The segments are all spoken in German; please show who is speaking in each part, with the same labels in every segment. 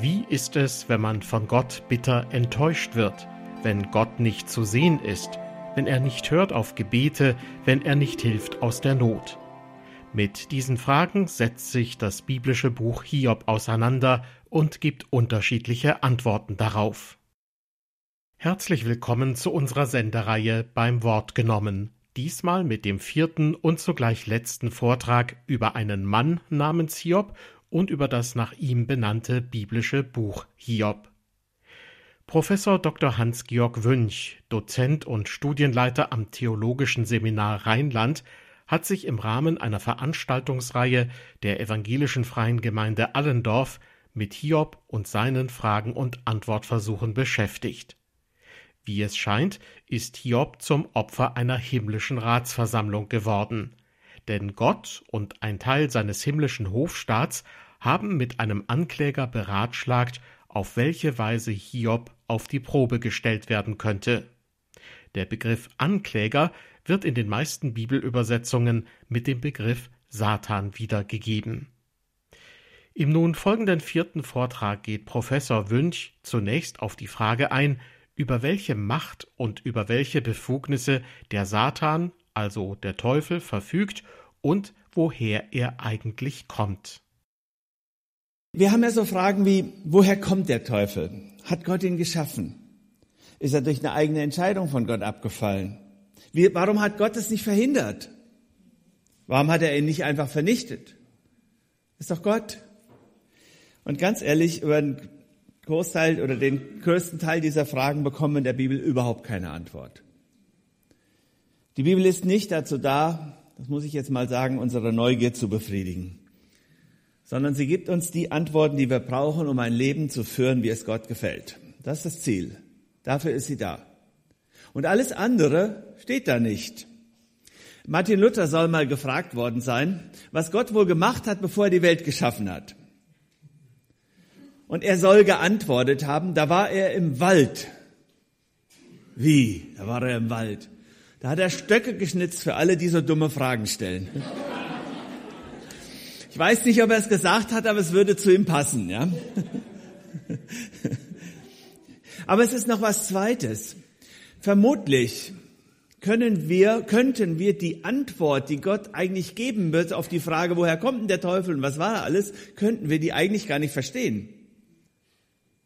Speaker 1: Wie ist es, wenn man von Gott bitter enttäuscht wird, wenn Gott nicht zu sehen ist, wenn er nicht hört auf Gebete, wenn er nicht hilft aus der Not? Mit diesen Fragen setzt sich das biblische Buch Hiob auseinander und gibt unterschiedliche Antworten darauf. Herzlich willkommen zu unserer Sendereihe beim Wort genommen. Diesmal mit dem vierten und zugleich letzten Vortrag über einen Mann namens Hiob und über das nach ihm benannte biblische Buch Hiob. Professor Dr. Hans-Georg Wünsch, Dozent und Studienleiter am Theologischen Seminar Rheinland, hat sich im Rahmen einer Veranstaltungsreihe der evangelischen Freien Gemeinde Allendorf mit Hiob und seinen Fragen und Antwortversuchen beschäftigt. Wie es scheint, ist Hiob zum Opfer einer himmlischen Ratsversammlung geworden. Denn Gott und ein Teil seines himmlischen Hofstaats haben mit einem Ankläger beratschlagt, auf welche Weise Hiob auf die Probe gestellt werden könnte. Der Begriff Ankläger wird in den meisten Bibelübersetzungen mit dem Begriff Satan wiedergegeben. Im nun folgenden vierten Vortrag geht Professor Wünsch zunächst auf die Frage ein, über welche Macht und über welche Befugnisse der Satan, also der Teufel, verfügt und woher er eigentlich kommt.
Speaker 2: Wir haben ja so Fragen wie, woher kommt der Teufel? Hat Gott ihn geschaffen? Ist er durch eine eigene Entscheidung von Gott abgefallen? Wie, warum hat Gott es nicht verhindert? Warum hat er ihn nicht einfach vernichtet? Ist doch Gott. Und ganz ehrlich, über den Großteil oder den größten Teil dieser Fragen bekommen wir in der Bibel überhaupt keine Antwort. Die Bibel ist nicht dazu da, das muss ich jetzt mal sagen, unsere Neugier zu befriedigen sondern sie gibt uns die Antworten, die wir brauchen, um ein Leben zu führen, wie es Gott gefällt. Das ist das Ziel. Dafür ist sie da. Und alles andere steht da nicht. Martin Luther soll mal gefragt worden sein, was Gott wohl gemacht hat, bevor er die Welt geschaffen hat. Und er soll geantwortet haben, da war er im Wald. Wie? Da war er im Wald. Da hat er Stöcke geschnitzt für alle, die so dumme Fragen stellen. Ich weiß nicht, ob er es gesagt hat, aber es würde zu ihm passen, ja. aber es ist noch was Zweites. Vermutlich können wir, könnten wir die Antwort, die Gott eigentlich geben wird auf die Frage, woher kommt denn der Teufel und was war alles, könnten wir die eigentlich gar nicht verstehen.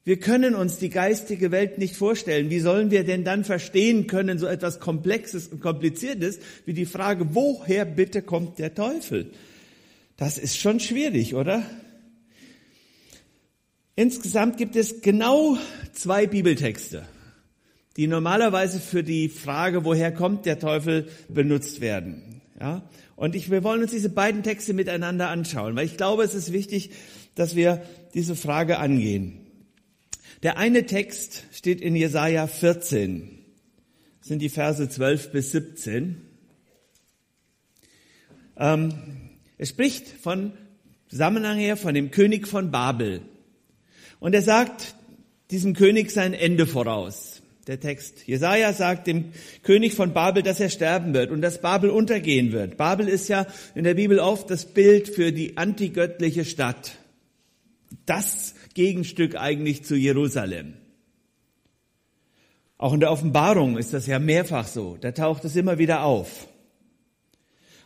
Speaker 2: Wir können uns die geistige Welt nicht vorstellen. Wie sollen wir denn dann verstehen können, so etwas Komplexes und Kompliziertes, wie die Frage, woher bitte kommt der Teufel? Das ist schon schwierig, oder? Insgesamt gibt es genau zwei Bibeltexte, die normalerweise für die Frage, woher kommt der Teufel, benutzt werden. Ja? Und ich, wir wollen uns diese beiden Texte miteinander anschauen, weil ich glaube, es ist wichtig, dass wir diese Frage angehen. Der eine Text steht in Jesaja 14. Das sind die Verse 12 bis 17. Ähm, er spricht von Zusammenhang her von dem König von Babel. Und er sagt diesem König sein Ende voraus. Der Text. Jesaja sagt dem König von Babel, dass er sterben wird und dass Babel untergehen wird. Babel ist ja in der Bibel oft das Bild für die antigöttliche Stadt. Das Gegenstück eigentlich zu Jerusalem. Auch in der Offenbarung ist das ja mehrfach so. Da taucht es immer wieder auf.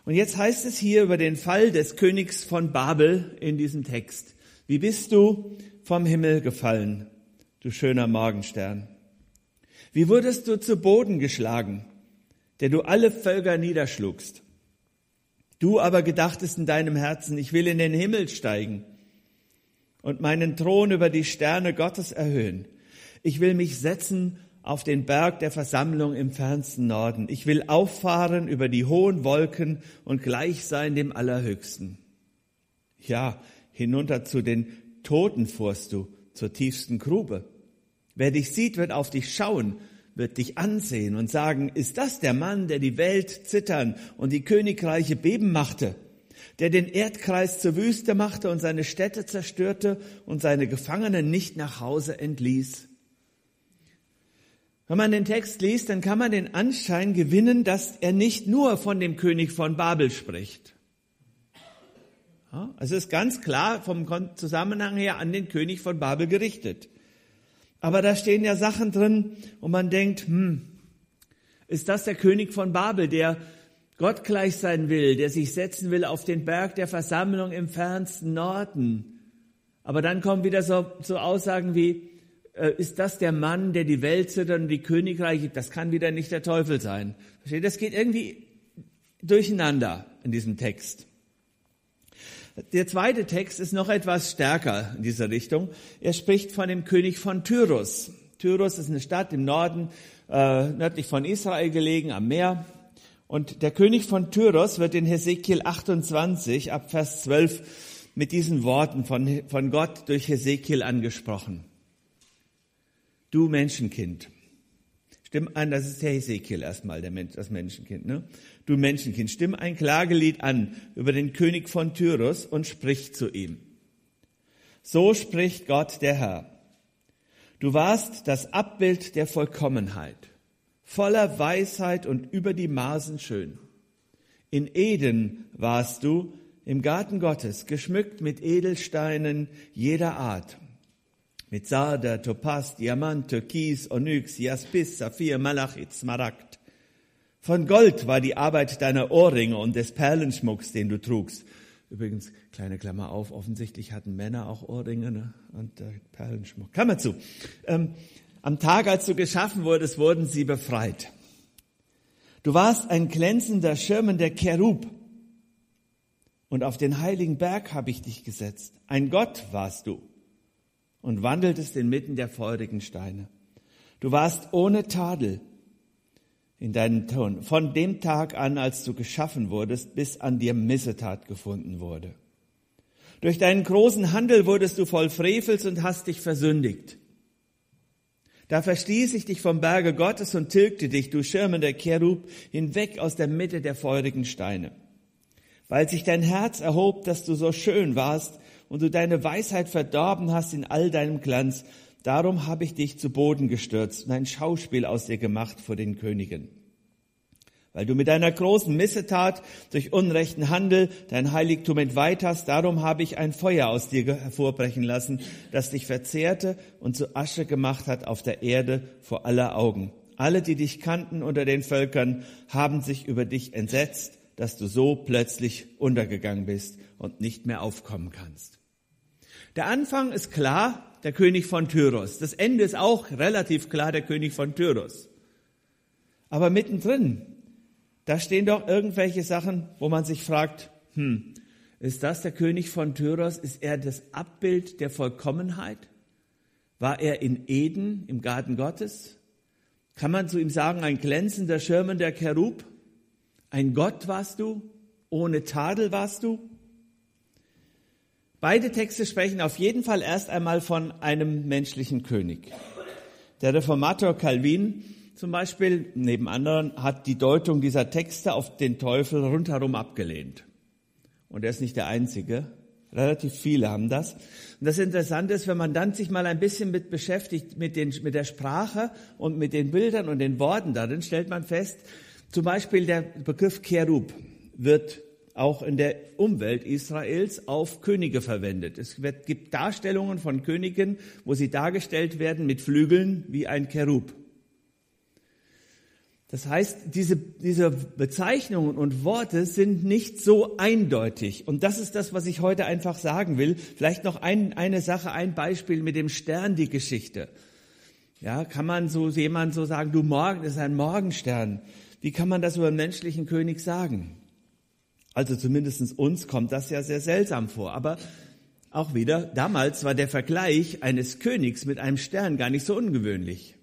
Speaker 2: Und jetzt heißt es hier über den Fall des Königs von Babel in diesem Text. Wie bist du vom Himmel gefallen, du schöner Morgenstern? Wie wurdest du zu Boden geschlagen, der du alle Völker niederschlugst? Du aber gedachtest in deinem Herzen, ich will in den Himmel steigen und meinen Thron über die Sterne Gottes erhöhen. Ich will mich setzen auf den Berg der Versammlung im fernsten Norden. Ich will auffahren über die hohen Wolken und gleich sein dem Allerhöchsten. Ja, hinunter zu den Toten fuhrst du, zur tiefsten Grube. Wer dich sieht, wird auf dich schauen, wird dich ansehen und sagen, ist das der Mann, der die Welt zittern und die Königreiche beben machte, der den Erdkreis zur Wüste machte und seine Städte zerstörte und seine Gefangenen nicht nach Hause entließ? Wenn man den Text liest, dann kann man den Anschein gewinnen, dass er nicht nur von dem König von Babel spricht. Also ist ganz klar vom Zusammenhang her an den König von Babel gerichtet. Aber da stehen ja Sachen drin, und man denkt, hm, ist das der König von Babel, der Gott gleich sein will, der sich setzen will auf den Berg der Versammlung im fernsten Norden? Aber dann kommen wieder so, so Aussagen wie, ist das der Mann, der die Welt zittert und die Königreiche, das kann wieder nicht der Teufel sein. Versteht? Das geht irgendwie durcheinander in diesem Text. Der zweite Text ist noch etwas stärker in dieser Richtung. Er spricht von dem König von Tyrus. Tyrus ist eine Stadt im Norden, äh, nördlich von Israel gelegen, am Meer. Und der König von Tyrus wird in Hesekiel 28 ab Vers 12 mit diesen Worten von, von Gott durch Hesekiel angesprochen. Du Menschenkind. Stimm ein, das ist der Hesekiel erstmal, der Mensch, das Menschenkind, ne? Du Menschenkind, stimm ein Klagelied an über den König von Tyrus und sprich zu ihm. So spricht Gott der Herr. Du warst das Abbild der Vollkommenheit, voller Weisheit und über die Maßen schön. In Eden warst du, im Garten Gottes, geschmückt mit Edelsteinen jeder Art mit Sarder, Topaz, Diamant, Türkis, Onyx, Jaspis, Saphir, Malachit, Smaragd. Von Gold war die Arbeit deiner Ohrringe und des Perlenschmucks, den du trugst. Übrigens, kleine Klammer auf, offensichtlich hatten Männer auch Ohrringe ne? und äh, Perlenschmuck. Klammer zu. Ähm, am Tag, als du geschaffen wurdest, wurden sie befreit. Du warst ein glänzender, schirmender Cherub. Und auf den heiligen Berg habe ich dich gesetzt. Ein Gott warst du und wandeltest inmitten der feurigen Steine. Du warst ohne Tadel in deinem Ton, von dem Tag an, als du geschaffen wurdest, bis an dir Missetat gefunden wurde. Durch deinen großen Handel wurdest du voll Frevels und hast dich versündigt. Da verstieß ich dich vom Berge Gottes und tilgte dich, du schirmender Cherub, hinweg aus der Mitte der feurigen Steine. Weil sich dein Herz erhob, dass du so schön warst, und du deine Weisheit verdorben hast in all deinem Glanz, darum habe ich dich zu Boden gestürzt und ein Schauspiel aus dir gemacht vor den Königen. Weil du mit deiner großen Missetat durch unrechten Handel dein Heiligtum entweiht hast, darum habe ich ein Feuer aus dir hervorbrechen lassen, das dich verzehrte und zu Asche gemacht hat auf der Erde vor aller Augen. Alle, die dich kannten unter den Völkern, haben sich über dich entsetzt, dass du so plötzlich untergegangen bist und nicht mehr aufkommen kannst. Der Anfang ist klar, der König von Tyros. Das Ende ist auch relativ klar, der König von Tyros. Aber mittendrin, da stehen doch irgendwelche Sachen, wo man sich fragt, hm, ist das der König von Tyros? Ist er das Abbild der Vollkommenheit? War er in Eden im Garten Gottes? Kann man zu ihm sagen, ein glänzender, schirmender Cherub? Ein Gott warst du? Ohne Tadel warst du? Beide Texte sprechen auf jeden Fall erst einmal von einem menschlichen König. Der Reformator Calvin zum Beispiel, neben anderen, hat die Deutung dieser Texte auf den Teufel rundherum abgelehnt. Und er ist nicht der Einzige. Relativ viele haben das. Und das Interessante ist, wenn man dann sich mal ein bisschen mit beschäftigt, mit, den, mit der Sprache und mit den Bildern und den Worten darin, stellt man fest, zum Beispiel der Begriff Cherub wird auch in der Umwelt Israels auf Könige verwendet. Es wird, gibt Darstellungen von Königen, wo sie dargestellt werden mit Flügeln wie ein Cherub. Das heißt, diese, diese Bezeichnungen und Worte sind nicht so eindeutig. Und das ist das, was ich heute einfach sagen will. Vielleicht noch ein, eine Sache, ein Beispiel mit dem Stern, die Geschichte. Ja, kann man so jemand so sagen, du morgen ist ein Morgenstern. Wie kann man das über einen menschlichen König sagen? Also zumindest uns kommt das ja sehr seltsam vor. Aber auch wieder, damals war der Vergleich eines Königs mit einem Stern gar nicht so ungewöhnlich.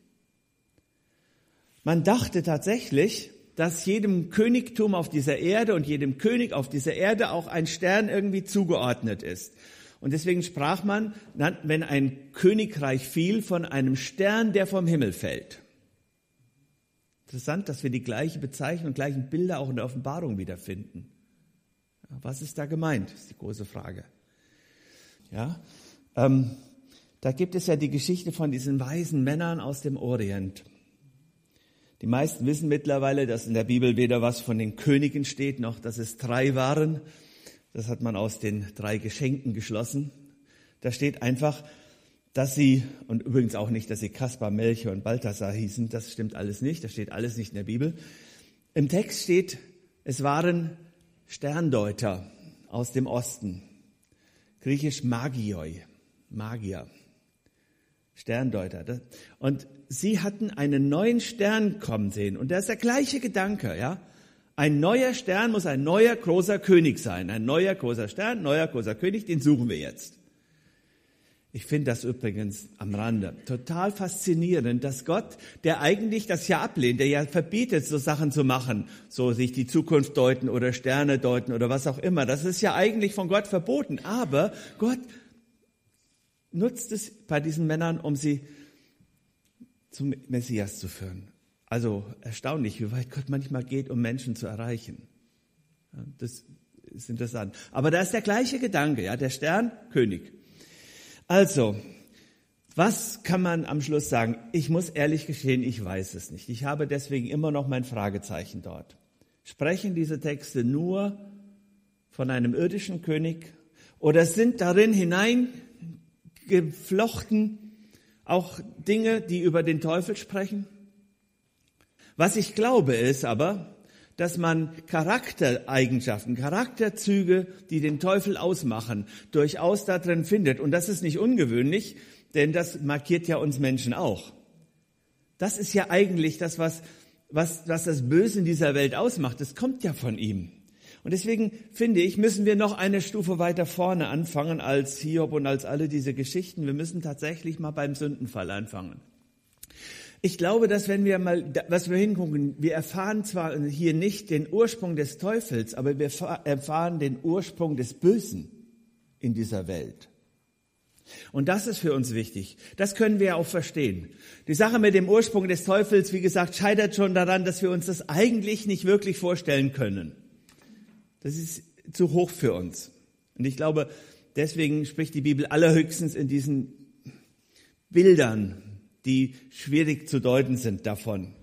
Speaker 2: Man dachte tatsächlich, dass jedem Königtum auf dieser Erde und jedem König auf dieser Erde auch ein Stern irgendwie zugeordnet ist. Und deswegen sprach man, wenn ein Königreich fiel, von einem Stern, der vom Himmel fällt. Interessant, dass wir die gleiche Bezeichnung gleichen Bilder auch in der Offenbarung wiederfinden. Was ist da gemeint, ist die große Frage. Ja, ähm, da gibt es ja die Geschichte von diesen weisen Männern aus dem Orient. Die meisten wissen mittlerweile, dass in der Bibel weder was von den Königen steht, noch dass es drei waren. Das hat man aus den drei Geschenken geschlossen. Da steht einfach, dass sie, und übrigens auch nicht, dass sie Kaspar, Melchior und Balthasar hießen, das stimmt alles nicht, das steht alles nicht in der Bibel. Im Text steht, es waren Sterndeuter aus dem Osten, griechisch Magioi, Magier, Sterndeuter. Und sie hatten einen neuen Stern kommen sehen. Und das ist der gleiche Gedanke, ja. Ein neuer Stern muss ein neuer großer König sein. Ein neuer großer Stern, neuer großer König, den suchen wir jetzt. Ich finde das übrigens am Rande total faszinierend, dass Gott, der eigentlich das ja ablehnt, der ja verbietet, so Sachen zu machen, so sich die Zukunft deuten oder Sterne deuten oder was auch immer, das ist ja eigentlich von Gott verboten. Aber Gott nutzt es bei diesen Männern, um sie zum Messias zu führen. Also erstaunlich, wie weit Gott manchmal geht, um Menschen zu erreichen. Das ist interessant. Aber da ist der gleiche Gedanke, ja, der Stern, König. Also, was kann man am Schluss sagen? Ich muss ehrlich gestehen, ich weiß es nicht. Ich habe deswegen immer noch mein Fragezeichen dort. Sprechen diese Texte nur von einem irdischen König oder sind darin hineingeflochten auch Dinge, die über den Teufel sprechen? Was ich glaube ist aber, dass man Charaktereigenschaften, Charakterzüge, die den Teufel ausmachen, durchaus da drin findet. Und das ist nicht ungewöhnlich, denn das markiert ja uns Menschen auch. Das ist ja eigentlich das, was, was, was das Böse in dieser Welt ausmacht. Das kommt ja von ihm. Und deswegen finde ich, müssen wir noch eine Stufe weiter vorne anfangen als Hiob und als alle diese Geschichten. Wir müssen tatsächlich mal beim Sündenfall anfangen. Ich glaube, dass wenn wir mal, was wir hingucken, wir erfahren zwar hier nicht den Ursprung des Teufels, aber wir erfahren den Ursprung des Bösen in dieser Welt. Und das ist für uns wichtig. Das können wir auch verstehen. Die Sache mit dem Ursprung des Teufels, wie gesagt, scheitert schon daran, dass wir uns das eigentlich nicht wirklich vorstellen können. Das ist zu hoch für uns. Und ich glaube, deswegen spricht die Bibel allerhöchstens in diesen Bildern die schwierig zu deuten sind davon.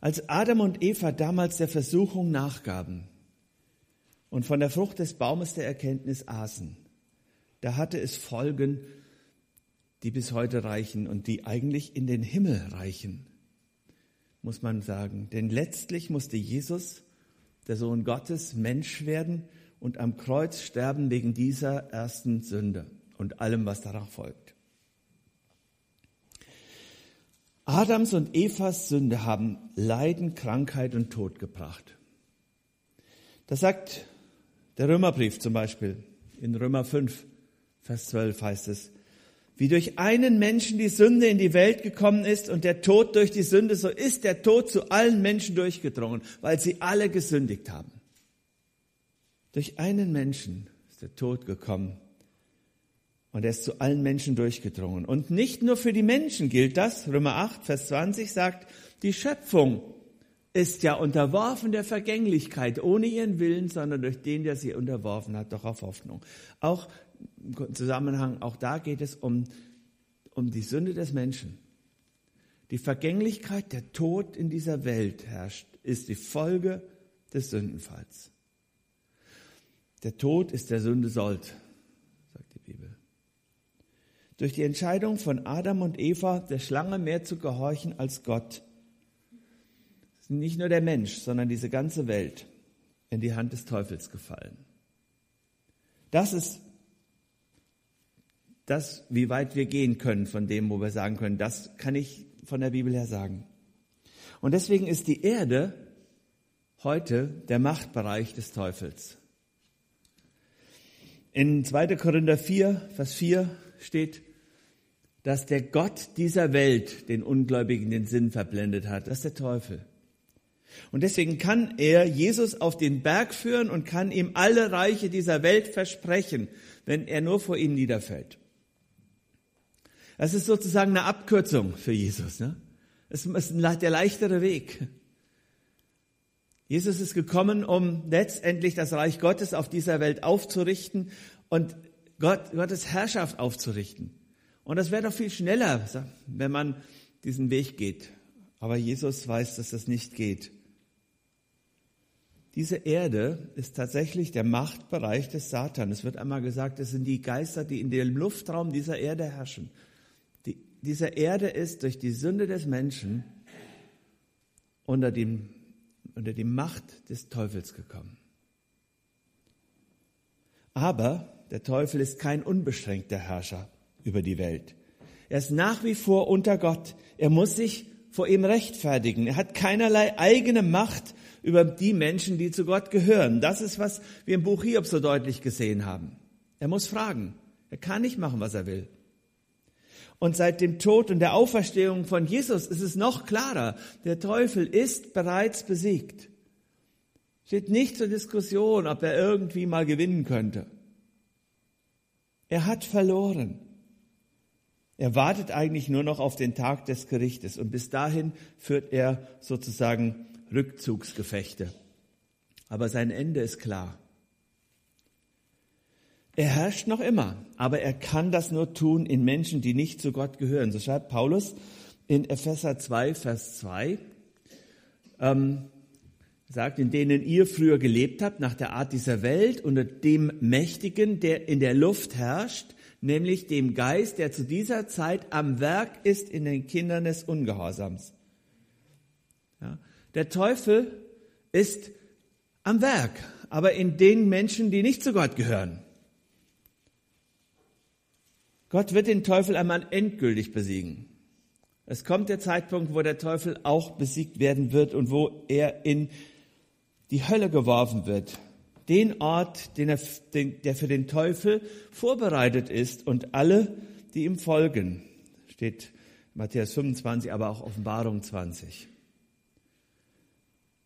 Speaker 2: Als Adam und Eva damals der Versuchung nachgaben und von der Frucht des Baumes der Erkenntnis aßen, da hatte es Folgen, die bis heute reichen und die eigentlich in den Himmel reichen, muss man sagen. Denn letztlich musste Jesus, der Sohn Gottes, Mensch werden und am Kreuz sterben wegen dieser ersten Sünde und allem, was darauf folgt. Adams und Evas Sünde haben Leiden, Krankheit und Tod gebracht. Das sagt der Römerbrief zum Beispiel. In Römer 5, Vers 12 heißt es, wie durch einen Menschen die Sünde in die Welt gekommen ist und der Tod durch die Sünde, so ist der Tod zu allen Menschen durchgedrungen, weil sie alle gesündigt haben. Durch einen Menschen ist der Tod gekommen und er ist zu allen Menschen durchgedrungen. Und nicht nur für die Menschen gilt das. Römer 8, Vers 20 sagt, die Schöpfung ist ja unterworfen der Vergänglichkeit, ohne ihren Willen, sondern durch den, der sie unterworfen hat, doch auf Hoffnung. Auch im Zusammenhang, auch da geht es um, um die Sünde des Menschen. Die Vergänglichkeit, der Tod in dieser Welt herrscht, ist die Folge des Sündenfalls. Der Tod ist der Sünde Sold, durch die Entscheidung von Adam und Eva, der Schlange mehr zu gehorchen als Gott, nicht nur der Mensch, sondern diese ganze Welt in die Hand des Teufels gefallen. Das ist das, wie weit wir gehen können von dem, wo wir sagen können, das kann ich von der Bibel her sagen. Und deswegen ist die Erde heute der Machtbereich des Teufels. In 2. Korinther 4, Vers 4 steht, dass der Gott dieser Welt den Ungläubigen den Sinn verblendet hat. Das ist der Teufel. Und deswegen kann er Jesus auf den Berg führen und kann ihm alle Reiche dieser Welt versprechen, wenn er nur vor ihm niederfällt. Das ist sozusagen eine Abkürzung für Jesus. Ne? Es ist der leichtere Weg. Jesus ist gekommen, um letztendlich das Reich Gottes auf dieser Welt aufzurichten und Gott, Gottes Herrschaft aufzurichten. Und das wäre doch viel schneller, wenn man diesen Weg geht. Aber Jesus weiß, dass das nicht geht. Diese Erde ist tatsächlich der Machtbereich des Satan. Es wird einmal gesagt, es sind die Geister, die in dem Luftraum dieser Erde herrschen. Die, diese Erde ist durch die Sünde des Menschen unter, dem, unter die Macht des Teufels gekommen. Aber der Teufel ist kein unbeschränkter Herrscher über die Welt. Er ist nach wie vor unter Gott. Er muss sich vor ihm rechtfertigen. Er hat keinerlei eigene Macht über die Menschen, die zu Gott gehören. Das ist, was wir im Buch Hiob so deutlich gesehen haben. Er muss fragen. Er kann nicht machen, was er will. Und seit dem Tod und der Auferstehung von Jesus ist es noch klarer. Der Teufel ist bereits besiegt. Steht nicht zur Diskussion, ob er irgendwie mal gewinnen könnte. Er hat verloren. Er wartet eigentlich nur noch auf den Tag des Gerichtes und bis dahin führt er sozusagen Rückzugsgefechte. Aber sein Ende ist klar. Er herrscht noch immer, aber er kann das nur tun in Menschen, die nicht zu Gott gehören. So schreibt Paulus in Epheser 2, Vers 2, ähm, sagt, in denen ihr früher gelebt habt, nach der Art dieser Welt, unter dem Mächtigen, der in der Luft herrscht, nämlich dem Geist, der zu dieser Zeit am Werk ist in den Kindern des Ungehorsams. Ja, der Teufel ist am Werk, aber in den Menschen, die nicht zu Gott gehören. Gott wird den Teufel einmal endgültig besiegen. Es kommt der Zeitpunkt, wo der Teufel auch besiegt werden wird und wo er in die Hölle geworfen wird den Ort, den er, den, der für den Teufel vorbereitet ist und alle, die ihm folgen. Steht Matthäus 25, aber auch Offenbarung 20.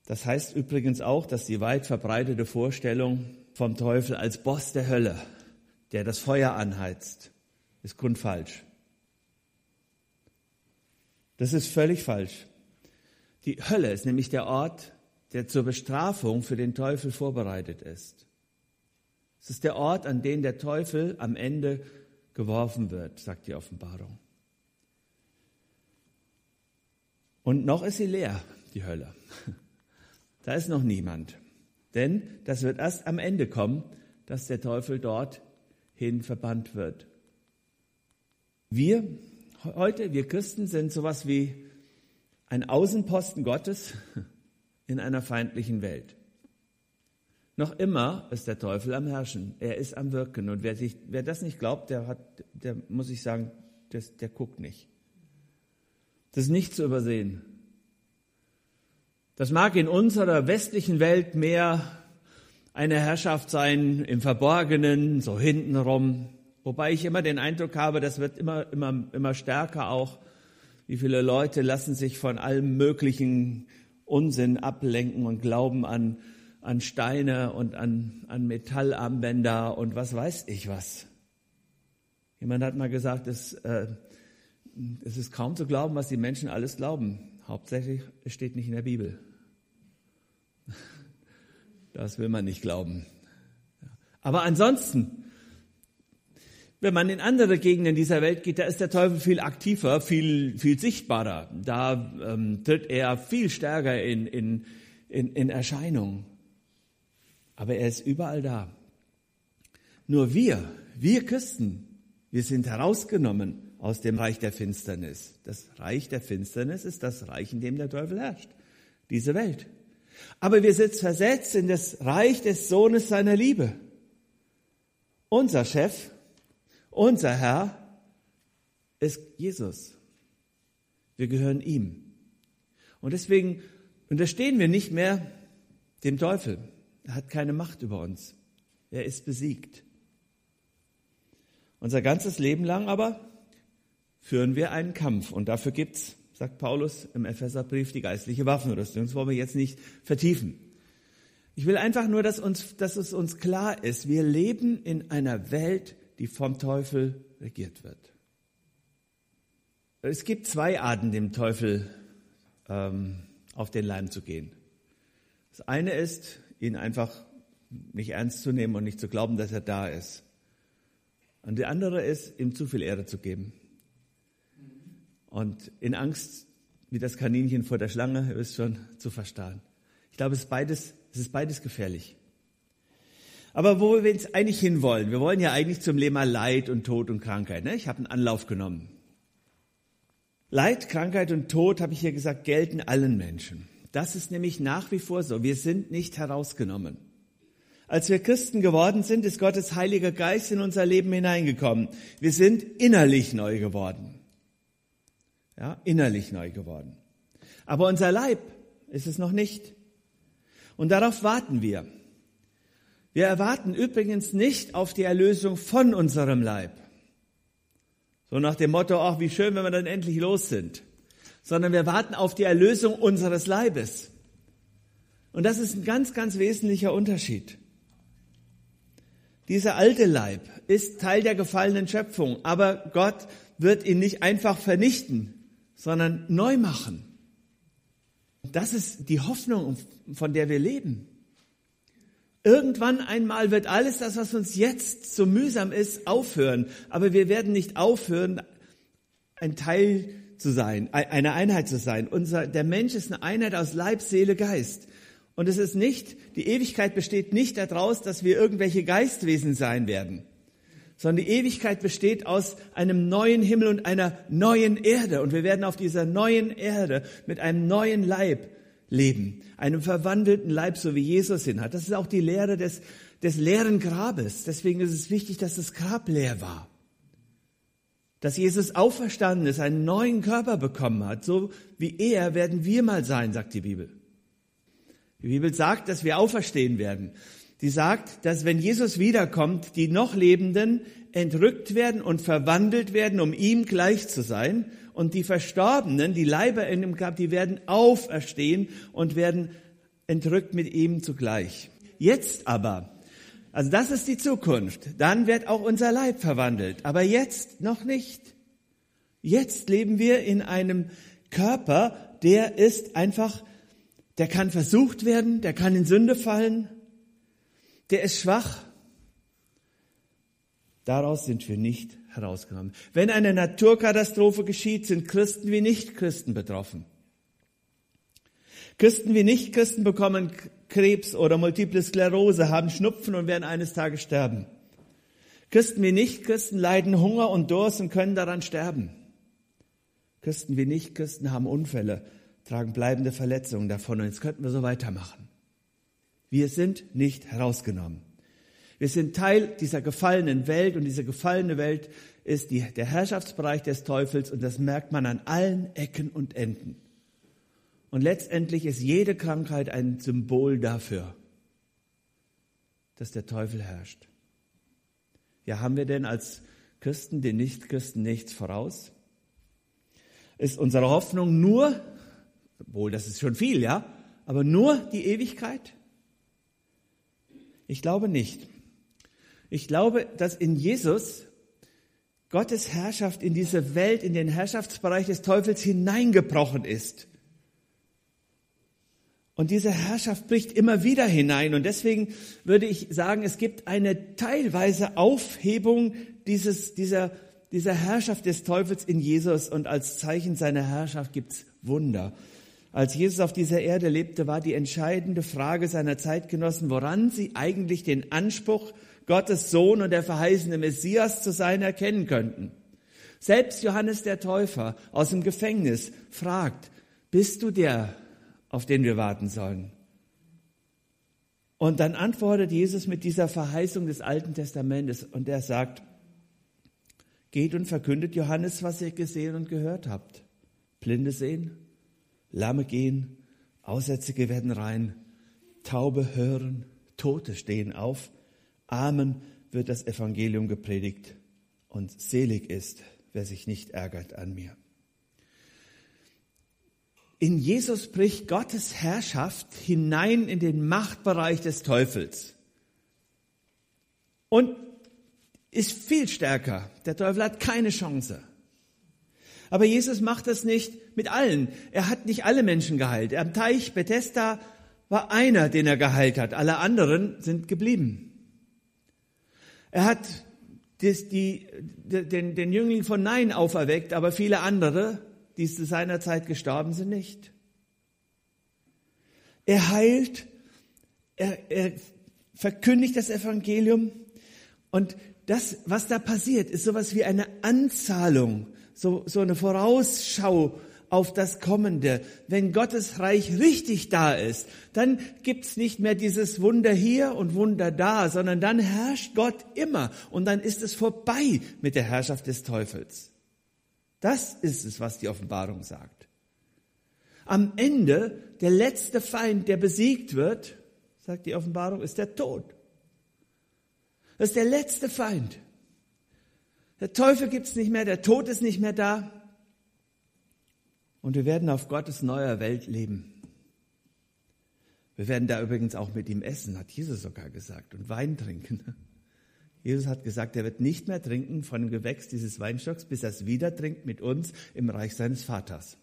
Speaker 2: Das heißt übrigens auch, dass die weit verbreitete Vorstellung vom Teufel als Boss der Hölle, der das Feuer anheizt, ist grundfalsch. Das ist völlig falsch. Die Hölle ist nämlich der Ort, der zur Bestrafung für den Teufel vorbereitet ist. Es ist der Ort, an den der Teufel am Ende geworfen wird, sagt die Offenbarung. Und noch ist sie leer, die Hölle. Da ist noch niemand. Denn das wird erst am Ende kommen, dass der Teufel dorthin verbannt wird. Wir heute, wir Christen, sind sowas wie ein Außenposten Gottes, in einer feindlichen Welt. Noch immer ist der Teufel am Herrschen. Er ist am Wirken. Und wer, sich, wer das nicht glaubt, der, hat, der muss ich sagen, das, der guckt nicht. Das ist nicht zu übersehen. Das mag in unserer westlichen Welt mehr eine Herrschaft sein im Verborgenen, so hintenrum. Wobei ich immer den Eindruck habe, das wird immer, immer, immer stärker auch. Wie viele Leute lassen sich von allem Möglichen Unsinn ablenken und glauben an, an Steine und an, an Metallarmbänder und was weiß ich was. Jemand hat mal gesagt, es, äh, es ist kaum zu glauben, was die Menschen alles glauben. Hauptsächlich es steht nicht in der Bibel. Das will man nicht glauben. Aber ansonsten, wenn man in andere Gegenden dieser Welt geht, da ist der Teufel viel aktiver, viel, viel sichtbarer. Da ähm, tritt er viel stärker in, in, in, in Erscheinung. Aber er ist überall da. Nur wir, wir Christen, wir sind herausgenommen aus dem Reich der Finsternis. Das Reich der Finsternis ist das Reich, in dem der Teufel herrscht. Diese Welt. Aber wir sind versetzt in das Reich des Sohnes seiner Liebe. Unser Chef, unser Herr ist Jesus. Wir gehören ihm. Und deswegen unterstehen wir nicht mehr dem Teufel. Er hat keine Macht über uns. Er ist besiegt. Unser ganzes Leben lang aber führen wir einen Kampf. Und dafür gibt's, sagt Paulus im Epheserbrief, die geistliche Waffenrüstung. Das wollen wir jetzt nicht vertiefen. Ich will einfach nur, dass, uns, dass es uns klar ist, wir leben in einer Welt, die vom Teufel regiert wird. Es gibt zwei Arten, dem Teufel ähm, auf den Leim zu gehen. Das eine ist, ihn einfach nicht ernst zu nehmen und nicht zu glauben, dass er da ist. Und die andere ist, ihm zu viel Ehre zu geben. Und in Angst, wie das Kaninchen vor der Schlange, ihr wisst schon, zu verstarren. Ich glaube, es ist beides, es ist beides gefährlich. Aber wo wir jetzt eigentlich hinwollen, wir wollen ja eigentlich zum Thema Leid und Tod und Krankheit. Ne? Ich habe einen Anlauf genommen. Leid, Krankheit und Tod, habe ich ja gesagt, gelten allen Menschen. Das ist nämlich nach wie vor so. Wir sind nicht herausgenommen. Als wir Christen geworden sind, ist Gottes Heiliger Geist in unser Leben hineingekommen. Wir sind innerlich neu geworden. Ja, innerlich neu geworden. Aber unser Leib ist es noch nicht. Und darauf warten wir. Wir erwarten übrigens nicht auf die Erlösung von unserem Leib. So nach dem Motto, ach, wie schön, wenn wir dann endlich los sind. Sondern wir warten auf die Erlösung unseres Leibes. Und das ist ein ganz, ganz wesentlicher Unterschied. Dieser alte Leib ist Teil der gefallenen Schöpfung, aber Gott wird ihn nicht einfach vernichten, sondern neu machen. Das ist die Hoffnung, von der wir leben. Irgendwann einmal wird alles das, was uns jetzt so mühsam ist, aufhören. Aber wir werden nicht aufhören, ein Teil zu sein, eine Einheit zu sein. Unser, der Mensch ist eine Einheit aus Leib, Seele, Geist. Und es ist nicht, die Ewigkeit besteht nicht daraus, dass wir irgendwelche Geistwesen sein werden, sondern die Ewigkeit besteht aus einem neuen Himmel und einer neuen Erde. Und wir werden auf dieser neuen Erde mit einem neuen Leib leben, einem verwandelten Leib, so wie Jesus ihn hat. Das ist auch die Lehre des, des leeren Grabes. Deswegen ist es wichtig, dass das Grab leer war. Dass Jesus auferstanden ist, einen neuen Körper bekommen hat. So wie er werden wir mal sein, sagt die Bibel. Die Bibel sagt, dass wir auferstehen werden. Die sagt, dass wenn Jesus wiederkommt, die noch Lebenden entrückt werden und verwandelt werden, um ihm gleich zu sein und die Verstorbenen, die Leiber in dem Grab, die werden auferstehen und werden entrückt mit ihm zugleich. Jetzt aber, also das ist die Zukunft, dann wird auch unser Leib verwandelt, aber jetzt noch nicht. Jetzt leben wir in einem Körper, der ist einfach, der kann versucht werden, der kann in Sünde fallen, der ist schwach. Daraus sind wir nicht herausgenommen. Wenn eine Naturkatastrophe geschieht, sind Christen wie Nichtchristen betroffen. Christen wie Nichtchristen bekommen Krebs oder Multiple Sklerose, haben Schnupfen und werden eines Tages sterben. Christen wie Nichtchristen leiden Hunger und Durst und können daran sterben. Christen wie Nichtchristen haben Unfälle, tragen bleibende Verletzungen davon und jetzt könnten wir so weitermachen. Wir sind nicht herausgenommen. Wir sind Teil dieser gefallenen Welt und diese gefallene Welt ist die, der Herrschaftsbereich des Teufels und das merkt man an allen Ecken und Enden. Und letztendlich ist jede Krankheit ein Symbol dafür, dass der Teufel herrscht. Ja, haben wir denn als Christen den Nichtchristen nichts voraus? Ist unsere Hoffnung nur, wohl das ist schon viel, ja, aber nur die Ewigkeit? Ich glaube nicht. Ich glaube, dass in Jesus Gottes Herrschaft in diese Welt, in den Herrschaftsbereich des Teufels hineingebrochen ist. Und diese Herrschaft bricht immer wieder hinein. Und deswegen würde ich sagen, es gibt eine teilweise Aufhebung dieses, dieser, dieser Herrschaft des Teufels in Jesus. Und als Zeichen seiner Herrschaft gibt's Wunder. Als Jesus auf dieser Erde lebte, war die entscheidende Frage seiner Zeitgenossen, woran sie eigentlich den Anspruch Gottes Sohn und der verheißene Messias zu sein erkennen könnten. Selbst Johannes der Täufer aus dem Gefängnis fragt, bist du der, auf den wir warten sollen? Und dann antwortet Jesus mit dieser Verheißung des Alten Testamentes und er sagt, geht und verkündet Johannes, was ihr gesehen und gehört habt. Blinde sehen, Lamme gehen, Aussätzige werden rein, Taube hören, Tote stehen auf, Amen wird das Evangelium gepredigt und selig ist, wer sich nicht ärgert an mir. In Jesus bricht Gottes Herrschaft hinein in den Machtbereich des Teufels und ist viel stärker. Der Teufel hat keine Chance. Aber Jesus macht das nicht mit allen. Er hat nicht alle Menschen geheilt. Am Teich Bethesda war einer, den er geheilt hat. Alle anderen sind geblieben. Er hat das, die, den, den Jüngling von Nein auferweckt, aber viele andere, die zu seiner Zeit gestorben sind, nicht. Er heilt, er, er verkündigt das Evangelium und das, was da passiert, ist sowas wie eine Anzahlung, so, so eine Vorausschau auf das Kommende. Wenn Gottes Reich richtig da ist, dann gibt's nicht mehr dieses Wunder hier und Wunder da, sondern dann herrscht Gott immer und dann ist es vorbei mit der Herrschaft des Teufels. Das ist es, was die Offenbarung sagt. Am Ende, der letzte Feind, der besiegt wird, sagt die Offenbarung, ist der Tod. Das ist der letzte Feind. Der Teufel gibt's nicht mehr, der Tod ist nicht mehr da. Und wir werden auf Gottes neuer Welt leben. Wir werden da übrigens auch mit ihm essen, hat Jesus sogar gesagt, und Wein trinken. Jesus hat gesagt, er wird nicht mehr trinken von dem Gewächs dieses Weinstocks, bis er es wieder trinkt mit uns im Reich seines Vaters.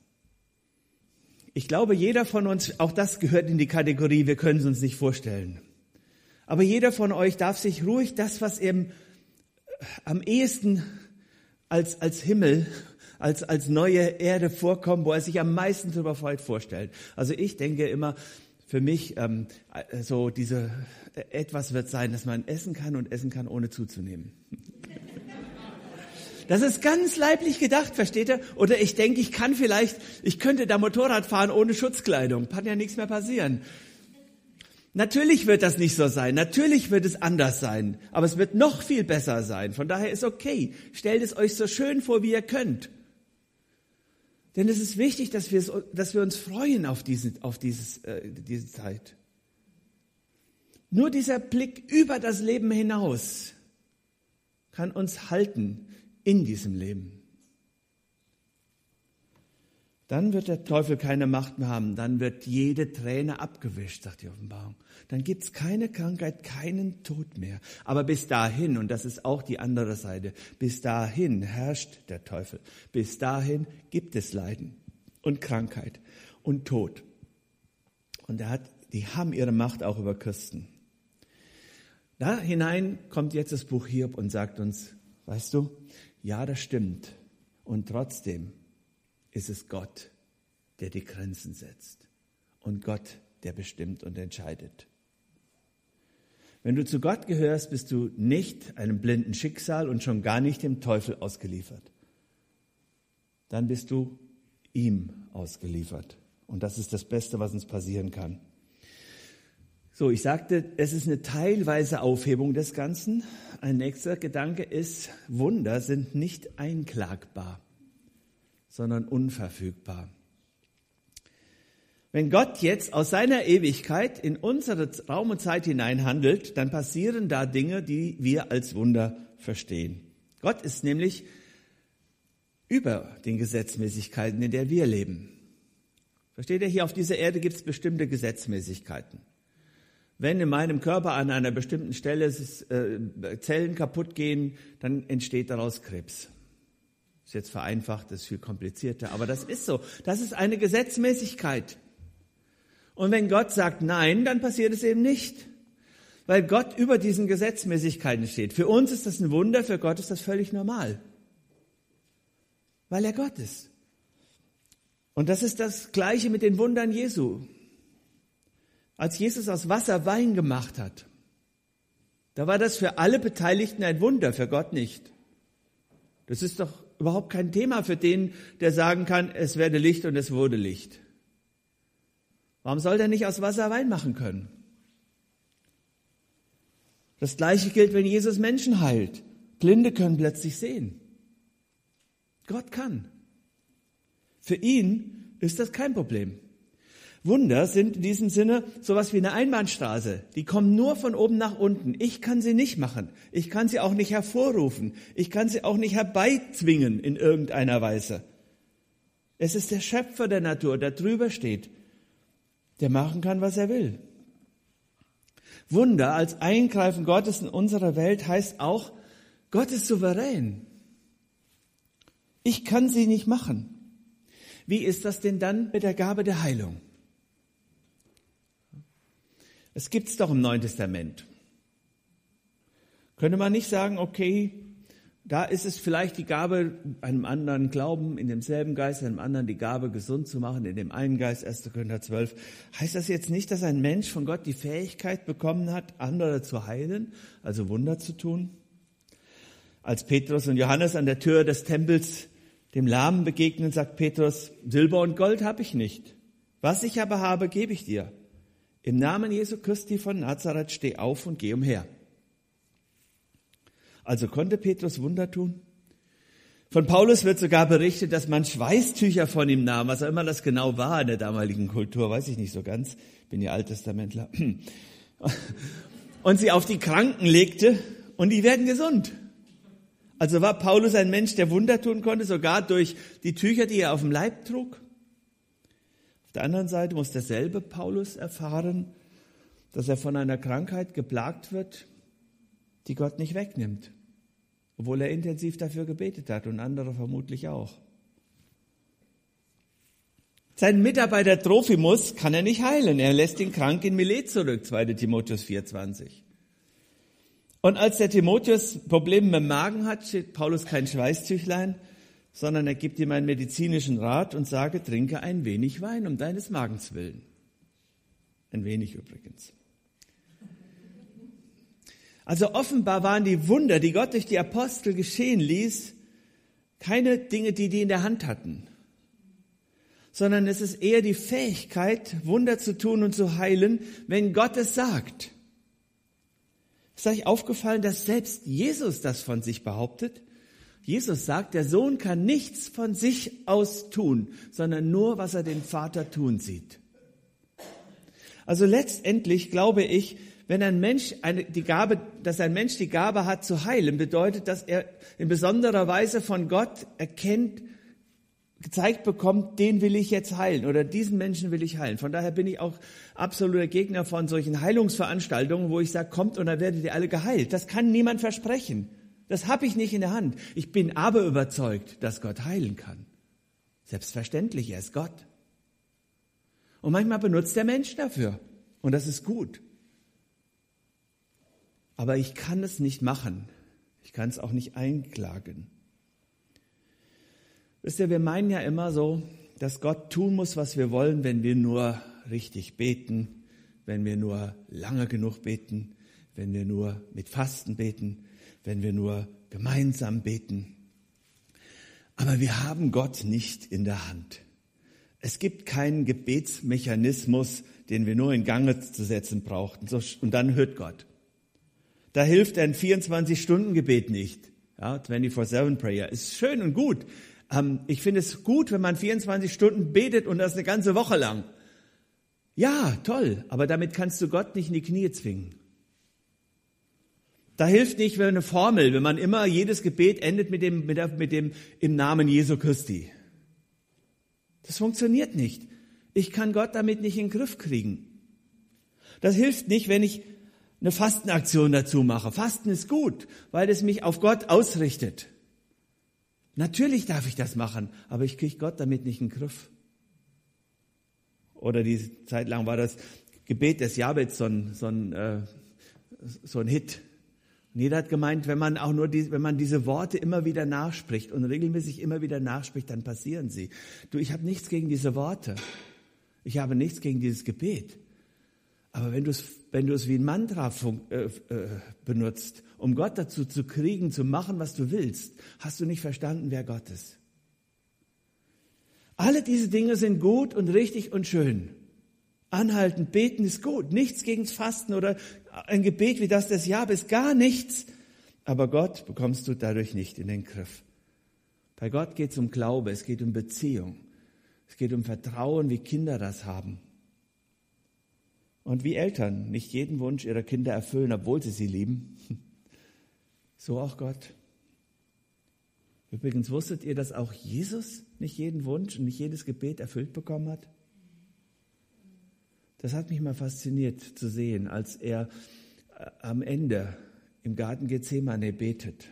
Speaker 2: Ich glaube, jeder von uns, auch das gehört in die Kategorie, wir können es uns nicht vorstellen. Aber jeder von euch darf sich ruhig das, was ihm am ehesten als, als Himmel, als, als neue Erde vorkommt, wo er sich am meisten darüber freut, vorstellt. Also ich denke immer, für mich ähm, so diese etwas wird sein, dass man essen kann und essen kann, ohne zuzunehmen. Das ist ganz leiblich gedacht, versteht ihr? Oder ich denke, ich kann vielleicht, ich könnte da Motorrad fahren ohne Schutzkleidung. Kann ja nichts mehr passieren. Natürlich wird das nicht so sein. Natürlich wird es anders sein. Aber es wird noch viel besser sein. Von daher ist okay. Stellt es euch so schön vor, wie ihr könnt. Denn es ist wichtig, dass dass wir uns freuen auf, diesen, auf dieses, äh, diese Zeit. Nur dieser Blick über das Leben hinaus kann uns halten in diesem Leben. Dann wird der Teufel keine Macht mehr haben. Dann wird jede Träne abgewischt, sagt die Offenbarung. Dann gibt's keine Krankheit, keinen Tod mehr. Aber bis dahin, und das ist auch die andere Seite, bis dahin herrscht der Teufel. Bis dahin gibt es Leiden und Krankheit und Tod. Und er hat, die haben ihre Macht auch über Christen. Da hinein kommt jetzt das Buch Hiob und sagt uns, weißt du, ja, das stimmt. Und trotzdem ist es Gott, der die Grenzen setzt und Gott, der bestimmt und entscheidet. Wenn du zu Gott gehörst, bist du nicht einem blinden Schicksal und schon gar nicht dem Teufel ausgeliefert. Dann bist du ihm ausgeliefert. Und das ist das Beste, was uns passieren kann. So, ich sagte, es ist eine teilweise Aufhebung des Ganzen. Ein nächster Gedanke ist, Wunder sind nicht einklagbar sondern unverfügbar. Wenn Gott jetzt aus seiner Ewigkeit in unsere Raum und Zeit hinein handelt, dann passieren da Dinge, die wir als Wunder verstehen. Gott ist nämlich über den Gesetzmäßigkeiten, in der wir leben. Versteht ihr, hier auf dieser Erde gibt es bestimmte Gesetzmäßigkeiten. Wenn in meinem Körper an einer bestimmten Stelle äh, Zellen kaputt gehen, dann entsteht daraus Krebs. Ist jetzt vereinfacht, ist viel komplizierter, aber das ist so. Das ist eine Gesetzmäßigkeit. Und wenn Gott sagt Nein, dann passiert es eben nicht. Weil Gott über diesen Gesetzmäßigkeiten steht. Für uns ist das ein Wunder, für Gott ist das völlig normal. Weil er Gott ist. Und das ist das Gleiche mit den Wundern Jesu. Als Jesus aus Wasser Wein gemacht hat, da war das für alle Beteiligten ein Wunder, für Gott nicht. Das ist doch überhaupt kein Thema für den, der sagen kann, es werde Licht und es wurde Licht. Warum soll der nicht aus Wasser Wein machen können? Das gleiche gilt, wenn Jesus Menschen heilt. Blinde können plötzlich sehen. Gott kann. Für ihn ist das kein Problem. Wunder sind in diesem Sinne sowas wie eine Einbahnstraße. Die kommen nur von oben nach unten. Ich kann sie nicht machen. Ich kann sie auch nicht hervorrufen. Ich kann sie auch nicht herbeizwingen in irgendeiner Weise. Es ist der Schöpfer der Natur, der drüber steht, der machen kann, was er will. Wunder als Eingreifen Gottes in unserer Welt heißt auch, Gott ist souverän. Ich kann sie nicht machen. Wie ist das denn dann mit der Gabe der Heilung? Es gibt's doch im Neuen Testament. Könnte man nicht sagen, okay, da ist es vielleicht die Gabe, einem anderen Glauben, in demselben Geist, einem anderen die Gabe, gesund zu machen, in dem einen Geist, 1. Korinther 12. Heißt das jetzt nicht, dass ein Mensch von Gott die Fähigkeit bekommen hat, andere zu heilen, also Wunder zu tun? Als Petrus und Johannes an der Tür des Tempels dem Lahmen begegnen, sagt Petrus, Silber und Gold habe ich nicht. Was ich aber habe, gebe ich dir. Im Namen Jesu Christi von Nazareth steh auf und geh umher. Also konnte Petrus Wunder tun? Von Paulus wird sogar berichtet, dass man Schweißtücher von ihm nahm, was auch immer das genau war in der damaligen Kultur, weiß ich nicht so ganz, bin ja Alttestamentler, und sie auf die Kranken legte und die werden gesund. Also war Paulus ein Mensch, der Wunder tun konnte, sogar durch die Tücher, die er auf dem Leib trug. Der anderen Seite muss derselbe Paulus erfahren, dass er von einer Krankheit geplagt wird, die Gott nicht wegnimmt obwohl er intensiv dafür gebetet hat und andere vermutlich auch. Seinen Mitarbeiter Trophimus kann er nicht heilen. Er lässt ihn krank in Milet zurück, 2. Timotheus 4,20. Und als der Timotheus Probleme mit dem Magen hat, steht Paulus kein Schweißtüchlein, sondern er gibt ihm einen medizinischen Rat und sage, trinke ein wenig Wein um deines Magens willen. Ein wenig übrigens. Also offenbar waren die Wunder, die Gott durch die Apostel geschehen ließ, keine Dinge, die die in der Hand hatten, sondern es ist eher die Fähigkeit, Wunder zu tun und zu heilen, wenn Gott es sagt. Ist euch aufgefallen, dass selbst Jesus das von sich behauptet? Jesus sagt, der Sohn kann nichts von sich aus tun, sondern nur, was er den Vater tun sieht. Also letztendlich glaube ich, wenn ein Mensch eine, die Gabe, dass ein Mensch die Gabe hat zu heilen, bedeutet, dass er in besonderer Weise von Gott erkennt, gezeigt bekommt, den will ich jetzt heilen oder diesen Menschen will ich heilen. Von daher bin ich auch absoluter Gegner von solchen Heilungsveranstaltungen, wo ich sage, kommt und dann werdet ihr alle geheilt. Das kann niemand versprechen. Das habe ich nicht in der Hand. Ich bin aber überzeugt, dass Gott heilen kann. Selbstverständlich, er ist Gott. Und manchmal benutzt der Mensch dafür. Und das ist gut. Aber ich kann es nicht machen. Ich kann es auch nicht einklagen. Wisst ihr, wir meinen ja immer so, dass Gott tun muss, was wir wollen, wenn wir nur richtig beten, wenn wir nur lange genug beten, wenn wir nur mit Fasten beten, wenn wir nur gemeinsam beten. Aber wir haben Gott nicht in der Hand. Es gibt keinen Gebetsmechanismus, den wir nur in Gange zu setzen brauchten. Und dann hört Gott. Da hilft ein 24-Stunden-Gebet nicht. Ja, 24-7 Prayer ist schön und gut. Ähm, ich finde es gut, wenn man 24 Stunden betet und das eine ganze Woche lang. Ja, toll, aber damit kannst du Gott nicht in die Knie zwingen. Da hilft nicht eine Formel, wenn man immer jedes Gebet endet mit dem, mit, der, mit dem im Namen Jesu Christi. Das funktioniert nicht. Ich kann Gott damit nicht in den Griff kriegen. Das hilft nicht, wenn ich eine Fastenaktion dazu mache. Fasten ist gut, weil es mich auf Gott ausrichtet. Natürlich darf ich das machen, aber ich kriege Gott damit nicht in den Griff. Oder die Zeit lang war das Gebet des Jabez so ein, so ein, äh, so ein Hit. Jeder hat gemeint, wenn man auch nur die, wenn man diese Worte immer wieder nachspricht und regelmäßig immer wieder nachspricht, dann passieren sie. Du, ich habe nichts gegen diese Worte. Ich habe nichts gegen dieses Gebet. Aber wenn du es wenn wie ein Mantra äh, äh, benutzt, um Gott dazu zu kriegen, zu machen, was du willst, hast du nicht verstanden, wer Gott ist. Alle diese Dinge sind gut und richtig und schön. Anhalten, beten ist gut. Nichts gegens Fasten oder ein Gebet wie das des Jabes, gar nichts. Aber Gott bekommst du dadurch nicht in den Griff. Bei Gott geht es um Glaube, es geht um Beziehung. Es geht um Vertrauen, wie Kinder das haben. Und wie Eltern nicht jeden Wunsch ihrer Kinder erfüllen, obwohl sie sie lieben, so auch Gott. Übrigens wusstet ihr, dass auch Jesus nicht jeden Wunsch und nicht jedes Gebet erfüllt bekommen hat? Das hat mich mal fasziniert zu sehen, als er äh, am Ende im Garten Gethsemane betet.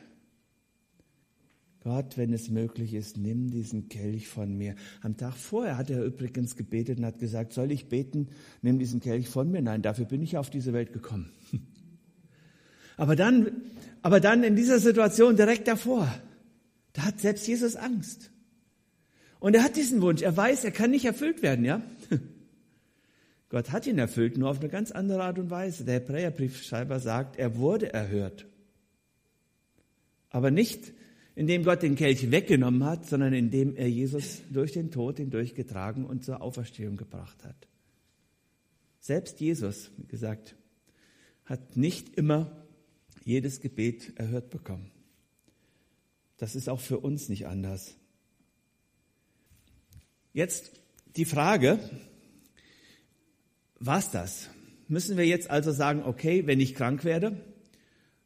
Speaker 2: Gott, wenn es möglich ist, nimm diesen Kelch von mir. Am Tag vorher hat er übrigens gebetet und hat gesagt, soll ich beten, nimm diesen Kelch von mir? Nein, dafür bin ich auf diese Welt gekommen. Aber dann, Aber dann in dieser Situation direkt davor, da hat selbst Jesus Angst. Und er hat diesen Wunsch. Er weiß, er kann nicht erfüllt werden, ja? Gott hat ihn erfüllt, nur auf eine ganz andere Art und Weise. Der Hebräerbriefschreiber sagt, er wurde erhört. Aber nicht, indem Gott den Kelch weggenommen hat, sondern indem er Jesus durch den Tod hindurchgetragen und zur Auferstehung gebracht hat. Selbst Jesus, wie gesagt, hat nicht immer jedes Gebet erhört bekommen. Das ist auch für uns nicht anders. Jetzt die Frage, was das? Müssen wir jetzt also sagen, okay, wenn ich krank werde,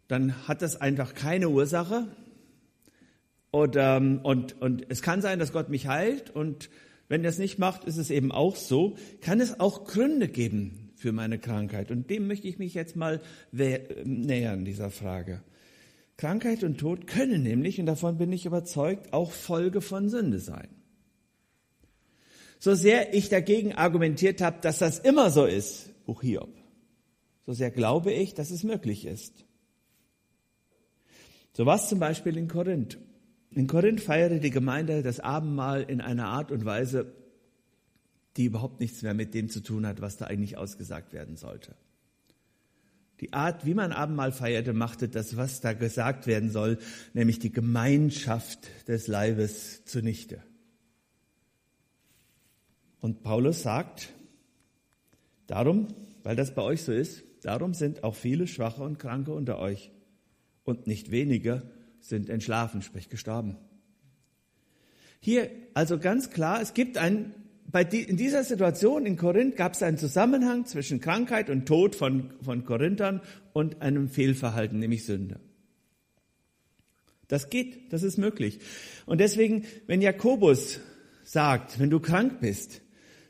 Speaker 2: dann hat das einfach keine Ursache. Und, ähm, und, und es kann sein, dass Gott mich heilt. Und wenn er es nicht macht, ist es eben auch so. Kann es auch Gründe geben für meine Krankheit? Und dem möchte ich mich jetzt mal nähern, dieser Frage. Krankheit und Tod können nämlich, und davon bin ich überzeugt, auch Folge von Sünde sein. So sehr ich dagegen argumentiert habe, dass das immer so ist, Buch Hiob, so sehr glaube ich, dass es möglich ist. So war es zum Beispiel in Korinth. In Korinth feierte die Gemeinde das Abendmahl in einer Art und Weise, die überhaupt nichts mehr mit dem zu tun hat, was da eigentlich ausgesagt werden sollte. Die Art, wie man Abendmahl feierte, machte das, was da gesagt werden soll, nämlich die Gemeinschaft des Leibes zunichte. Und Paulus sagt, darum, weil das bei euch so ist, darum sind auch viele Schwache und Kranke unter euch. Und nicht wenige sind entschlafen, sprich gestorben. Hier also ganz klar, es gibt ein, bei die, in dieser Situation in Korinth gab es einen Zusammenhang zwischen Krankheit und Tod von, von Korinthern und einem Fehlverhalten, nämlich Sünde. Das geht, das ist möglich. Und deswegen, wenn Jakobus sagt, wenn du krank bist,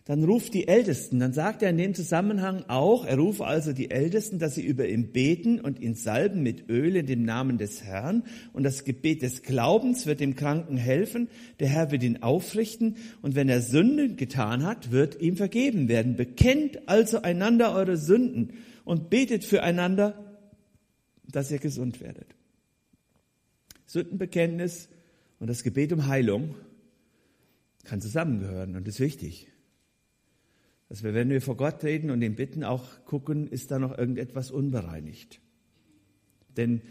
Speaker 2: dann ruft die Ältesten. Dann sagt er in dem Zusammenhang auch, er ruft also die Ältesten, dass sie über ihn beten und ihn salben mit Öl in dem Namen des Herrn. Und das Gebet des Glaubens wird dem Kranken helfen. Der Herr wird ihn aufrichten. Und wenn er Sünden getan hat, wird ihm vergeben werden. Bekennt also einander eure Sünden und betet füreinander, dass ihr gesund werdet. Sündenbekenntnis und das Gebet um Heilung kann zusammengehören und ist wichtig. Dass wir, wenn wir vor Gott reden und ihn bitten, auch gucken, ist da noch irgendetwas unbereinigt. Denn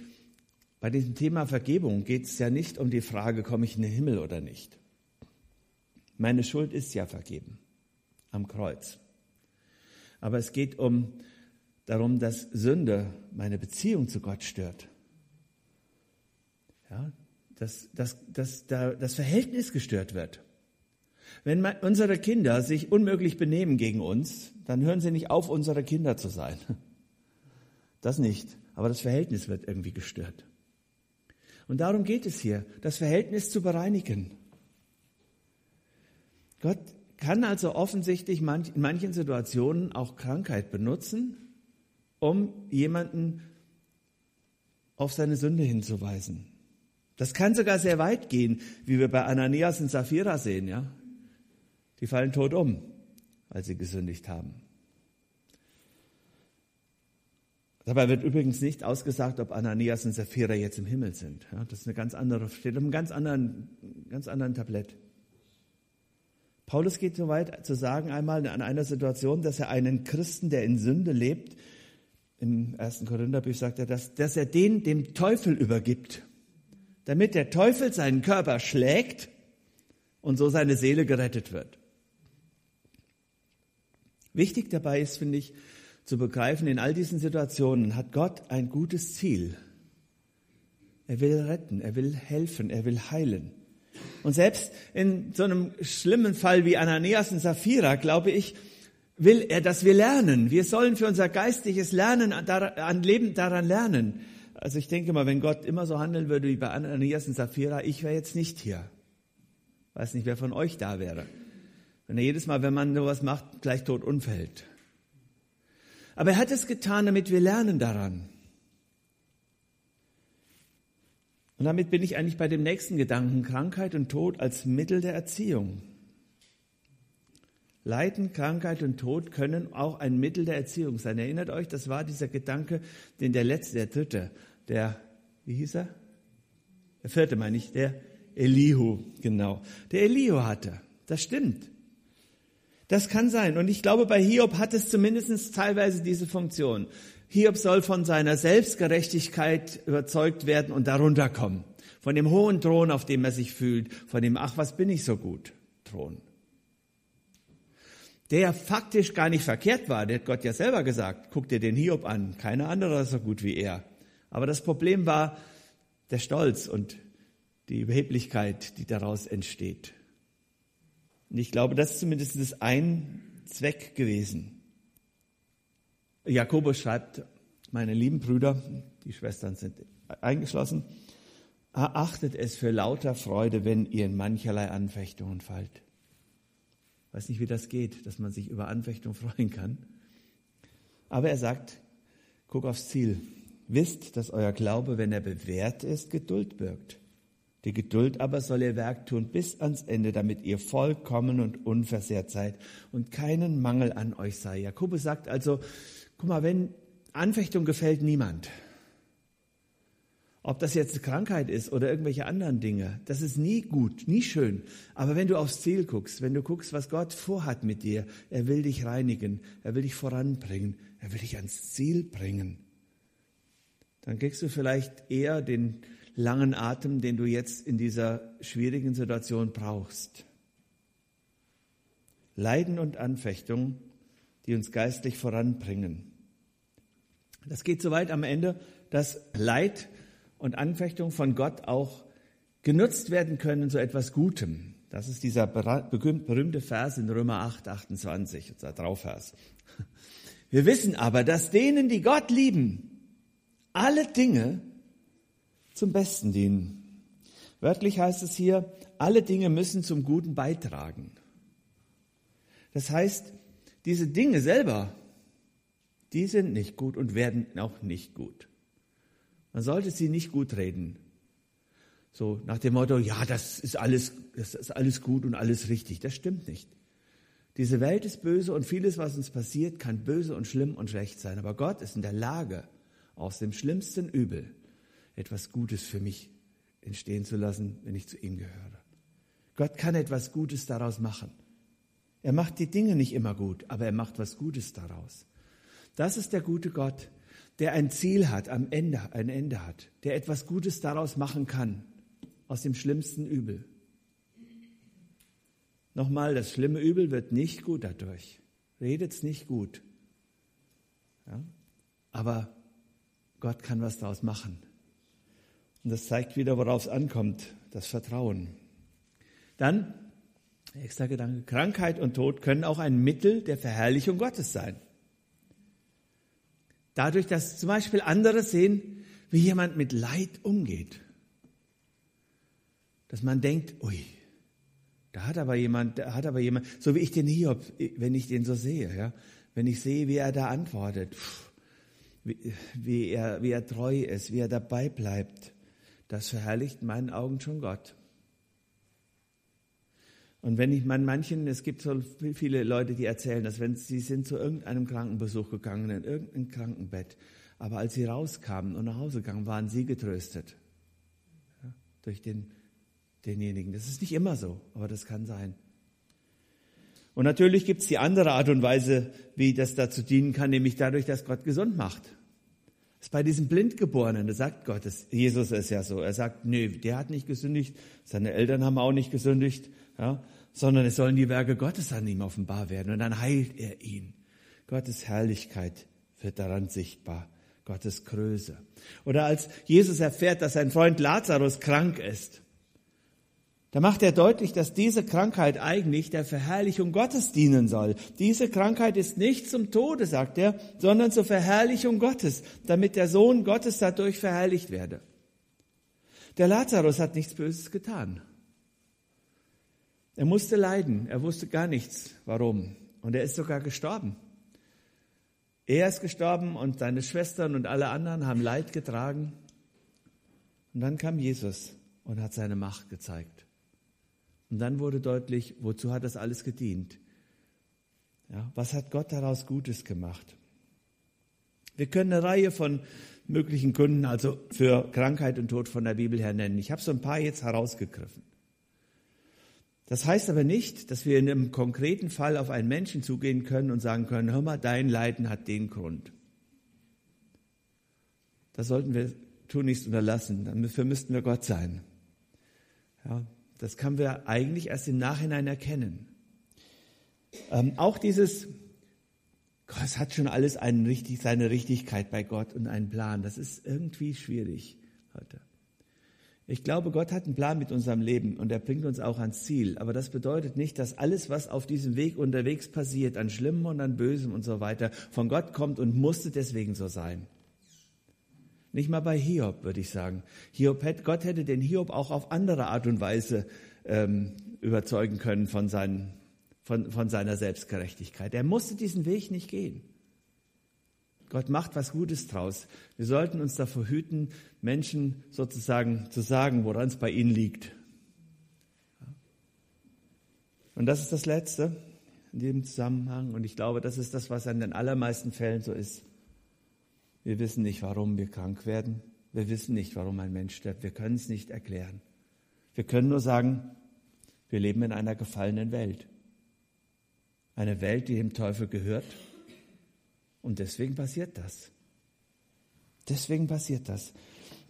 Speaker 2: bei diesem Thema Vergebung geht es ja nicht um die Frage, komme ich in den Himmel oder nicht. Meine Schuld ist ja vergeben am Kreuz. Aber es geht um darum, dass Sünde meine Beziehung zu Gott stört. Ja, dass, dass, dass da das Verhältnis gestört wird. Wenn unsere Kinder sich unmöglich benehmen gegen uns, dann hören sie nicht auf, unsere Kinder zu sein. Das nicht. Aber das Verhältnis wird irgendwie gestört. Und darum geht es hier, das Verhältnis zu bereinigen. Gott kann also offensichtlich in manchen Situationen auch Krankheit benutzen, um jemanden auf seine Sünde hinzuweisen. Das kann sogar sehr weit gehen, wie wir bei Ananias und Sapphira sehen, ja die fallen tot um, weil sie gesündigt haben. Dabei wird übrigens nicht ausgesagt, ob Ananias und Sapphira jetzt im Himmel sind. Ja, das ist eine ganz andere, steht auf einem ganz anderen, ganz anderen Tablett. Paulus geht so weit zu sagen einmal an einer Situation, dass er einen Christen, der in Sünde lebt, im ersten Korintherbrief sagt er, dass, dass er den dem Teufel übergibt, damit der Teufel seinen Körper schlägt und so seine Seele gerettet wird. Wichtig dabei ist, finde ich, zu begreifen, in all diesen Situationen hat Gott ein gutes Ziel. Er will retten, er will helfen, er will heilen. Und selbst in so einem schlimmen Fall wie Ananias und Sapphira, glaube ich, will er, dass wir lernen. Wir sollen für unser geistliches Lernen an Leben daran lernen. Also ich denke mal, wenn Gott immer so handeln würde wie bei Ananias und Sapphira, ich wäre jetzt nicht hier. Weiß nicht, wer von euch da wäre. Wenn er jedes Mal, wenn man sowas macht, gleich tot umfällt. Aber er hat es getan, damit wir lernen daran. Und damit bin ich eigentlich bei dem nächsten Gedanken, Krankheit und Tod als Mittel der Erziehung. Leiden, Krankheit und Tod können auch ein Mittel der Erziehung sein. Erinnert euch, das war dieser Gedanke, den der letzte, der dritte, der wie hieß er? Der vierte meine ich, der Elihu, genau. Der Elihu hatte. Das stimmt. Das kann sein. Und ich glaube, bei Hiob hat es zumindest teilweise diese Funktion. Hiob soll von seiner Selbstgerechtigkeit überzeugt werden und darunter kommen. Von dem hohen Thron, auf dem er sich fühlt. Von dem, ach, was bin ich so gut, Thron. Der faktisch gar nicht verkehrt war. Der hat Gott ja selber gesagt. Guck dir den Hiob an. Keiner anderer ist so gut wie er. Aber das Problem war der Stolz und die Überheblichkeit, die daraus entsteht. Und ich glaube, das ist zumindest ein Zweck gewesen. Jakobus schreibt, meine lieben Brüder, die Schwestern sind eingeschlossen, erachtet es für lauter Freude, wenn ihr in mancherlei Anfechtungen fallt. Ich weiß nicht, wie das geht, dass man sich über Anfechtung freuen kann. Aber er sagt, guck aufs Ziel. Wisst, dass euer Glaube, wenn er bewährt ist, Geduld birgt. Die Geduld aber soll ihr Werk tun bis ans Ende, damit ihr vollkommen und unversehrt seid und keinen Mangel an euch sei. Jakobus sagt also, guck mal, wenn Anfechtung gefällt niemand. Ob das jetzt Krankheit ist oder irgendwelche anderen Dinge, das ist nie gut, nie schön. Aber wenn du aufs Ziel guckst, wenn du guckst, was Gott vorhat mit dir, er will dich reinigen, er will dich voranbringen, er will dich ans Ziel bringen, dann kriegst du vielleicht eher den langen Atem, den du jetzt in dieser schwierigen Situation brauchst. Leiden und Anfechtung, die uns geistlich voranbringen. Das geht so weit am Ende, dass Leid und Anfechtung von Gott auch genutzt werden können zu etwas Gutem. Das ist dieser berühmte Vers in Römer 8, 28, unser Draufvers. Wir wissen aber, dass denen, die Gott lieben, alle Dinge zum Besten dienen. Wörtlich heißt es hier, alle Dinge müssen zum Guten beitragen. Das heißt, diese Dinge selber, die sind nicht gut und werden auch nicht gut. Man sollte sie nicht gut reden. So nach dem Motto, ja, das ist alles, das ist alles gut und alles richtig. Das stimmt nicht. Diese Welt ist böse und vieles, was uns passiert, kann böse und schlimm und schlecht sein. Aber Gott ist in der Lage, aus dem schlimmsten Übel etwas Gutes für mich entstehen zu lassen, wenn ich zu ihm gehöre. Gott kann etwas Gutes daraus machen. Er macht die Dinge nicht immer gut, aber er macht was Gutes daraus. Das ist der gute Gott, der ein Ziel hat, am Ende, ein Ende hat, der etwas Gutes daraus machen kann, aus dem schlimmsten Übel. Nochmal, das schlimme Übel wird nicht gut dadurch. Redet's nicht gut. Ja? Aber Gott kann was daraus machen. Und das zeigt wieder, worauf es ankommt, das Vertrauen. Dann, extra Gedanke, Krankheit und Tod können auch ein Mittel der Verherrlichung Gottes sein. Dadurch, dass zum Beispiel andere sehen, wie jemand mit Leid umgeht. Dass man denkt, ui, da hat aber jemand, da hat aber jemand, so wie ich den Hiob, wenn ich den so sehe, ja, wenn ich sehe, wie er da antwortet, wie, wie, er, wie er treu ist, wie er dabei bleibt, das verherrlicht in meinen Augen schon Gott. Und wenn ich man manchen, es gibt so viele Leute, die erzählen, dass wenn sie sind zu irgendeinem Krankenbesuch gegangen, in irgendein Krankenbett, aber als sie rauskamen und nach Hause gegangen, waren sie getröstet. Ja, durch den, denjenigen. Das ist nicht immer so, aber das kann sein. Und natürlich gibt es die andere Art und Weise, wie das dazu dienen kann, nämlich dadurch, dass Gott gesund macht. Ist bei diesem Blindgeborenen, da sagt Gott, das, Jesus ist ja so. Er sagt, nö, der hat nicht gesündigt, seine Eltern haben auch nicht gesündigt, ja, sondern es sollen die Werke Gottes an ihm offenbar werden und dann heilt er ihn. Gottes Herrlichkeit wird daran sichtbar, Gottes Größe. Oder als Jesus erfährt, dass sein Freund Lazarus krank ist, da macht er deutlich, dass diese Krankheit eigentlich der Verherrlichung Gottes dienen soll. Diese Krankheit ist nicht zum Tode, sagt er, sondern zur Verherrlichung Gottes, damit der Sohn Gottes dadurch verherrlicht werde. Der Lazarus hat nichts Böses getan. Er musste leiden, er wusste gar nichts, warum. Und er ist sogar gestorben. Er ist gestorben und seine Schwestern und alle anderen haben Leid getragen. Und dann kam Jesus und hat seine Macht gezeigt. Und dann wurde deutlich, wozu hat das alles gedient? Ja, was hat Gott daraus Gutes gemacht? Wir können eine Reihe von möglichen Gründen, also für Krankheit und Tod von der Bibel her nennen. Ich habe so ein paar jetzt herausgegriffen. Das heißt aber nicht, dass wir in einem konkreten Fall auf einen Menschen zugehen können und sagen können, hör mal, dein Leiden hat den Grund. Das sollten wir tunlichst unterlassen. Dafür müssten wir Gott sein. Ja, das können wir eigentlich erst im Nachhinein erkennen. Ähm, auch dieses, es hat schon alles einen richtig, seine Richtigkeit bei Gott und einen Plan. Das ist irgendwie schwierig heute. Ich glaube, Gott hat einen Plan mit unserem Leben und er bringt uns auch ans Ziel. Aber das bedeutet nicht, dass alles, was auf diesem Weg unterwegs passiert, an Schlimmem und an Bösem und so weiter, von Gott kommt und musste deswegen so sein. Nicht mal bei Hiob, würde ich sagen. Hiob, Gott hätte den Hiob auch auf andere Art und Weise ähm, überzeugen können von seinen von, von seiner Selbstgerechtigkeit. Er musste diesen Weg nicht gehen. Gott macht was Gutes draus. Wir sollten uns davor hüten, Menschen sozusagen zu sagen, woran es bei ihnen liegt. Und das ist das Letzte in diesem Zusammenhang. Und ich glaube, das ist das, was in den allermeisten Fällen so ist. Wir wissen nicht, warum wir krank werden. Wir wissen nicht, warum ein Mensch stirbt. Wir können es nicht erklären. Wir können nur sagen, wir leben in einer gefallenen Welt. Eine Welt, die dem Teufel gehört. Und deswegen passiert das. Deswegen passiert das.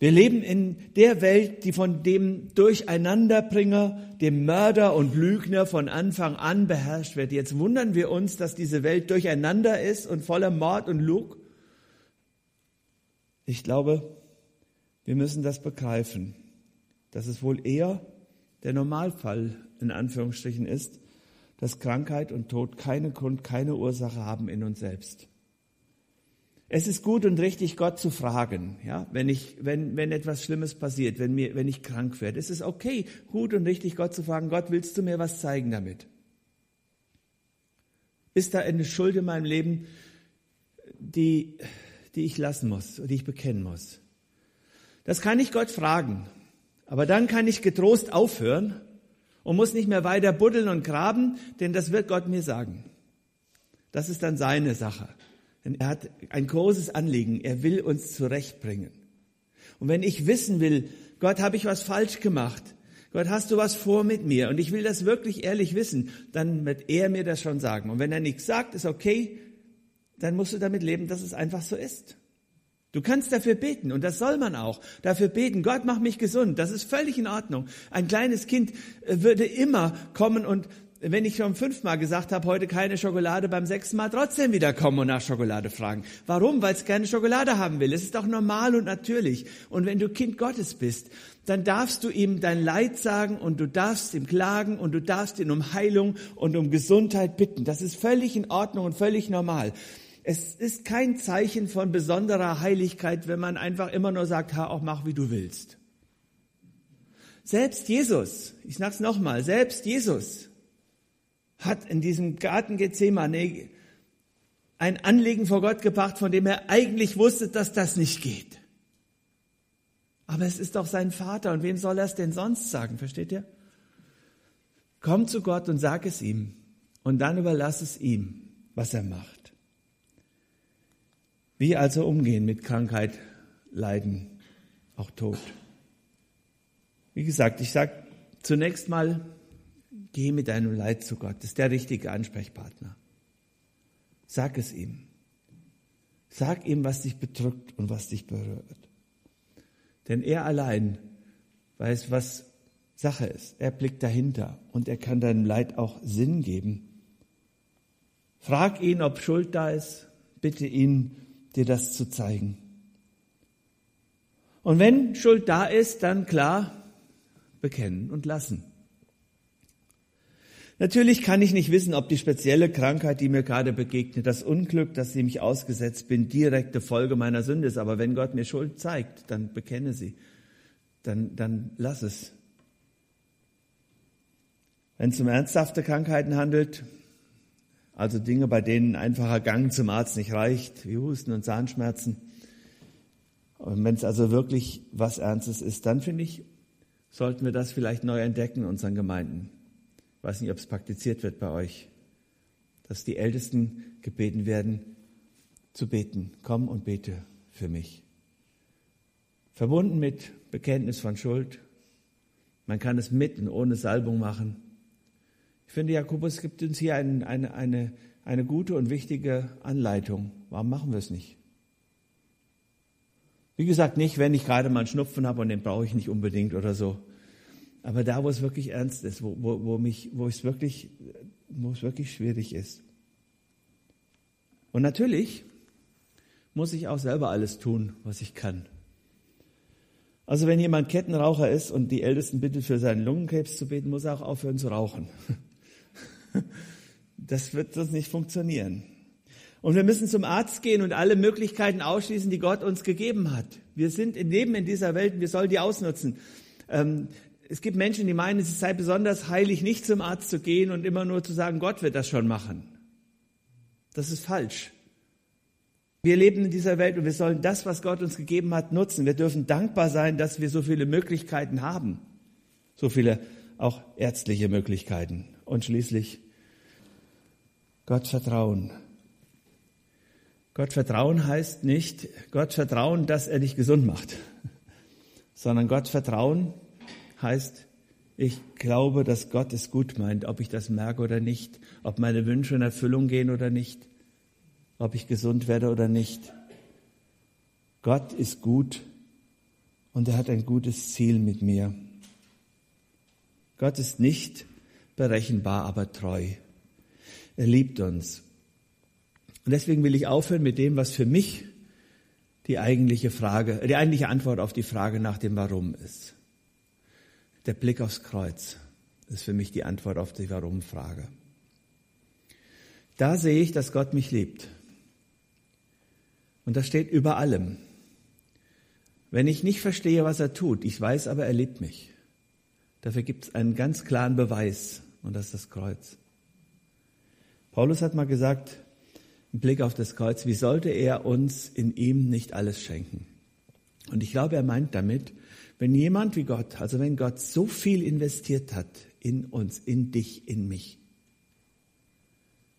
Speaker 2: Wir leben in der Welt, die von dem Durcheinanderbringer, dem Mörder und Lügner von Anfang an beherrscht wird. Jetzt wundern wir uns, dass diese Welt durcheinander ist und voller Mord und Lug. Ich glaube, wir müssen das begreifen, dass es wohl eher der Normalfall in Anführungsstrichen ist, dass Krankheit und Tod keinen Grund, keine Ursache haben in uns selbst. Es ist gut und richtig, Gott zu fragen, ja, wenn ich, wenn, wenn etwas Schlimmes passiert, wenn mir, wenn ich krank werde. Es ist okay, gut und richtig, Gott zu fragen, Gott, willst du mir was zeigen damit? Ist da eine Schuld in meinem Leben, die, die ich lassen muss, die ich bekennen muss? Das kann ich Gott fragen. Aber dann kann ich getrost aufhören und muss nicht mehr weiter buddeln und graben, denn das wird Gott mir sagen. Das ist dann seine Sache. Denn er hat ein großes Anliegen. Er will uns zurechtbringen. Und wenn ich wissen will, Gott, habe ich was falsch gemacht? Gott, hast du was vor mit mir? Und ich will das wirklich ehrlich wissen, dann wird er mir das schon sagen. Und wenn er nichts sagt, ist okay, dann musst du damit leben, dass es einfach so ist. Du kannst dafür beten und das soll man auch. Dafür beten, Gott mach mich gesund. Das ist völlig in Ordnung. Ein kleines Kind äh, würde immer kommen und wenn ich schon fünfmal gesagt habe, heute keine Schokolade, beim sechsten Mal trotzdem wieder kommen und nach Schokolade fragen. Warum? Weil es keine Schokolade haben will. Es ist doch normal und natürlich. Und wenn du Kind Gottes bist, dann darfst du ihm dein Leid sagen und du darfst ihm klagen und du darfst ihn um Heilung und um Gesundheit bitten. Das ist völlig in Ordnung und völlig normal. Es ist kein Zeichen von besonderer Heiligkeit, wenn man einfach immer nur sagt, Herr, auch mach, wie du willst. Selbst Jesus, ich sag's nochmal, selbst Jesus hat in diesem Garten Gethsemane ein Anliegen vor Gott gebracht, von dem er eigentlich wusste, dass das nicht geht. Aber es ist doch sein Vater und wem soll er es denn sonst sagen, versteht ihr? Komm zu Gott und sag es ihm und dann überlass es ihm, was er macht. Wie also umgehen mit Krankheit, Leiden, auch Tod? Wie gesagt, ich sage zunächst mal, geh mit deinem Leid zu Gott. Das ist der richtige Ansprechpartner. Sag es ihm. Sag ihm, was dich bedrückt und was dich berührt. Denn er allein weiß, was Sache ist. Er blickt dahinter und er kann deinem Leid auch Sinn geben. Frag ihn, ob Schuld da ist. Bitte ihn, dir das zu zeigen. Und wenn Schuld da ist, dann klar bekennen und lassen. Natürlich kann ich nicht wissen, ob die spezielle Krankheit, die mir gerade begegnet, das Unglück, das ich mich ausgesetzt bin, direkte Folge meiner Sünde ist. Aber wenn Gott mir Schuld zeigt, dann bekenne sie. Dann, dann lass es. Wenn es um ernsthafte Krankheiten handelt, also Dinge, bei denen ein einfacher Gang zum Arzt nicht reicht, wie Husten und Zahnschmerzen. Und wenn es also wirklich was Ernstes ist, dann finde ich, sollten wir das vielleicht neu entdecken in unseren Gemeinden. Ich weiß nicht, ob es praktiziert wird bei euch, dass die Ältesten gebeten werden, zu beten. Komm und bete für mich. verbunden mit Bekenntnis von Schuld. Man kann es mit und ohne Salbung machen. Ich finde, Jakobus gibt uns hier ein, eine, eine, eine gute und wichtige Anleitung. Warum machen wir es nicht? Wie gesagt, nicht, wenn ich gerade mal einen Schnupfen habe und den brauche ich nicht unbedingt oder so. Aber da, wo es wirklich ernst ist, wo, wo, wo, mich, wo, es wirklich, wo es wirklich schwierig ist. Und natürlich muss ich auch selber alles tun, was ich kann. Also wenn jemand Kettenraucher ist und die Ältesten bittet, für seinen Lungenkrebs zu beten, muss er auch aufhören zu rauchen. Das wird sonst nicht funktionieren. Und wir müssen zum Arzt gehen und alle Möglichkeiten ausschließen, die Gott uns gegeben hat. Wir sind in Leben in dieser Welt und wir sollen die ausnutzen. Ähm, es gibt Menschen, die meinen, es sei besonders heilig, nicht zum Arzt zu gehen und immer nur zu sagen, Gott wird das schon machen. Das ist falsch. Wir leben in dieser Welt und wir sollen das, was Gott uns gegeben hat, nutzen. Wir dürfen dankbar sein, dass wir so viele Möglichkeiten haben. So viele auch ärztliche Möglichkeiten. Und schließlich Gott vertrauen. Gott vertrauen heißt nicht Gott vertrauen, dass er dich gesund macht, sondern Gott vertrauen heißt, ich glaube, dass Gott es gut meint, ob ich das merke oder nicht, ob meine Wünsche in Erfüllung gehen oder nicht ob ich gesund werde oder nicht. Gott ist gut und er hat ein gutes Ziel mit mir. Gott ist nicht berechenbar, aber treu. Er liebt uns. Und deswegen will ich aufhören mit dem, was für mich die eigentliche Frage, die eigentliche Antwort auf die Frage nach dem Warum ist. Der Blick aufs Kreuz ist für mich die Antwort auf die Warum-Frage. Da sehe ich, dass Gott mich liebt. Und das steht über allem. Wenn ich nicht verstehe, was er tut, ich weiß aber, er liebt mich. Dafür gibt es einen ganz klaren Beweis und das ist das Kreuz. Paulus hat mal gesagt, im Blick auf das Kreuz, wie sollte er uns in ihm nicht alles schenken? Und ich glaube, er meint damit, wenn jemand wie Gott, also wenn Gott so viel investiert hat in uns, in dich, in mich,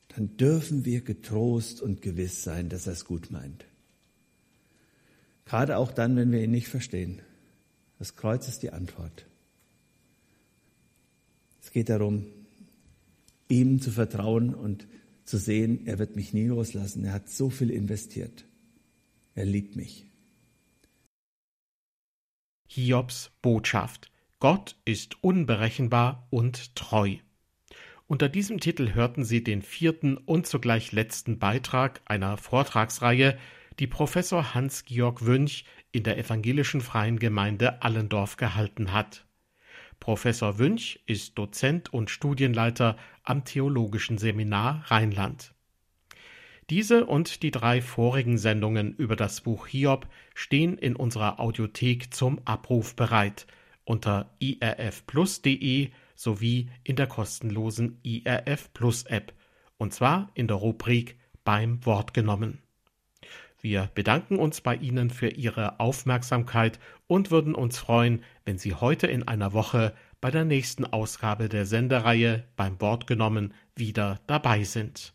Speaker 2: dann dürfen wir getrost und gewiss sein, dass er es gut meint. Gerade auch dann, wenn wir ihn nicht verstehen. Das Kreuz ist die Antwort. Es geht darum, ihm zu vertrauen und zu sehen, er wird mich nie loslassen. Er hat so viel investiert. Er liebt mich.
Speaker 1: Hiobs Botschaft. Gott ist unberechenbar und treu. Unter diesem Titel hörten Sie den vierten und zugleich letzten Beitrag einer Vortragsreihe die Professor Hans-Georg Wünch in der Evangelischen Freien Gemeinde Allendorf gehalten hat. Professor Wünch ist Dozent und Studienleiter am Theologischen Seminar Rheinland. Diese und die drei vorigen Sendungen über das Buch Hiob stehen in unserer Audiothek zum Abruf bereit unter irfplus.de sowie in der kostenlosen IRF Plus App und zwar in der Rubrik beim Wort genommen. Wir bedanken uns bei Ihnen für Ihre Aufmerksamkeit und würden uns freuen, wenn Sie heute in einer Woche bei der nächsten Ausgabe der Sendereihe beim Wort genommen wieder dabei sind.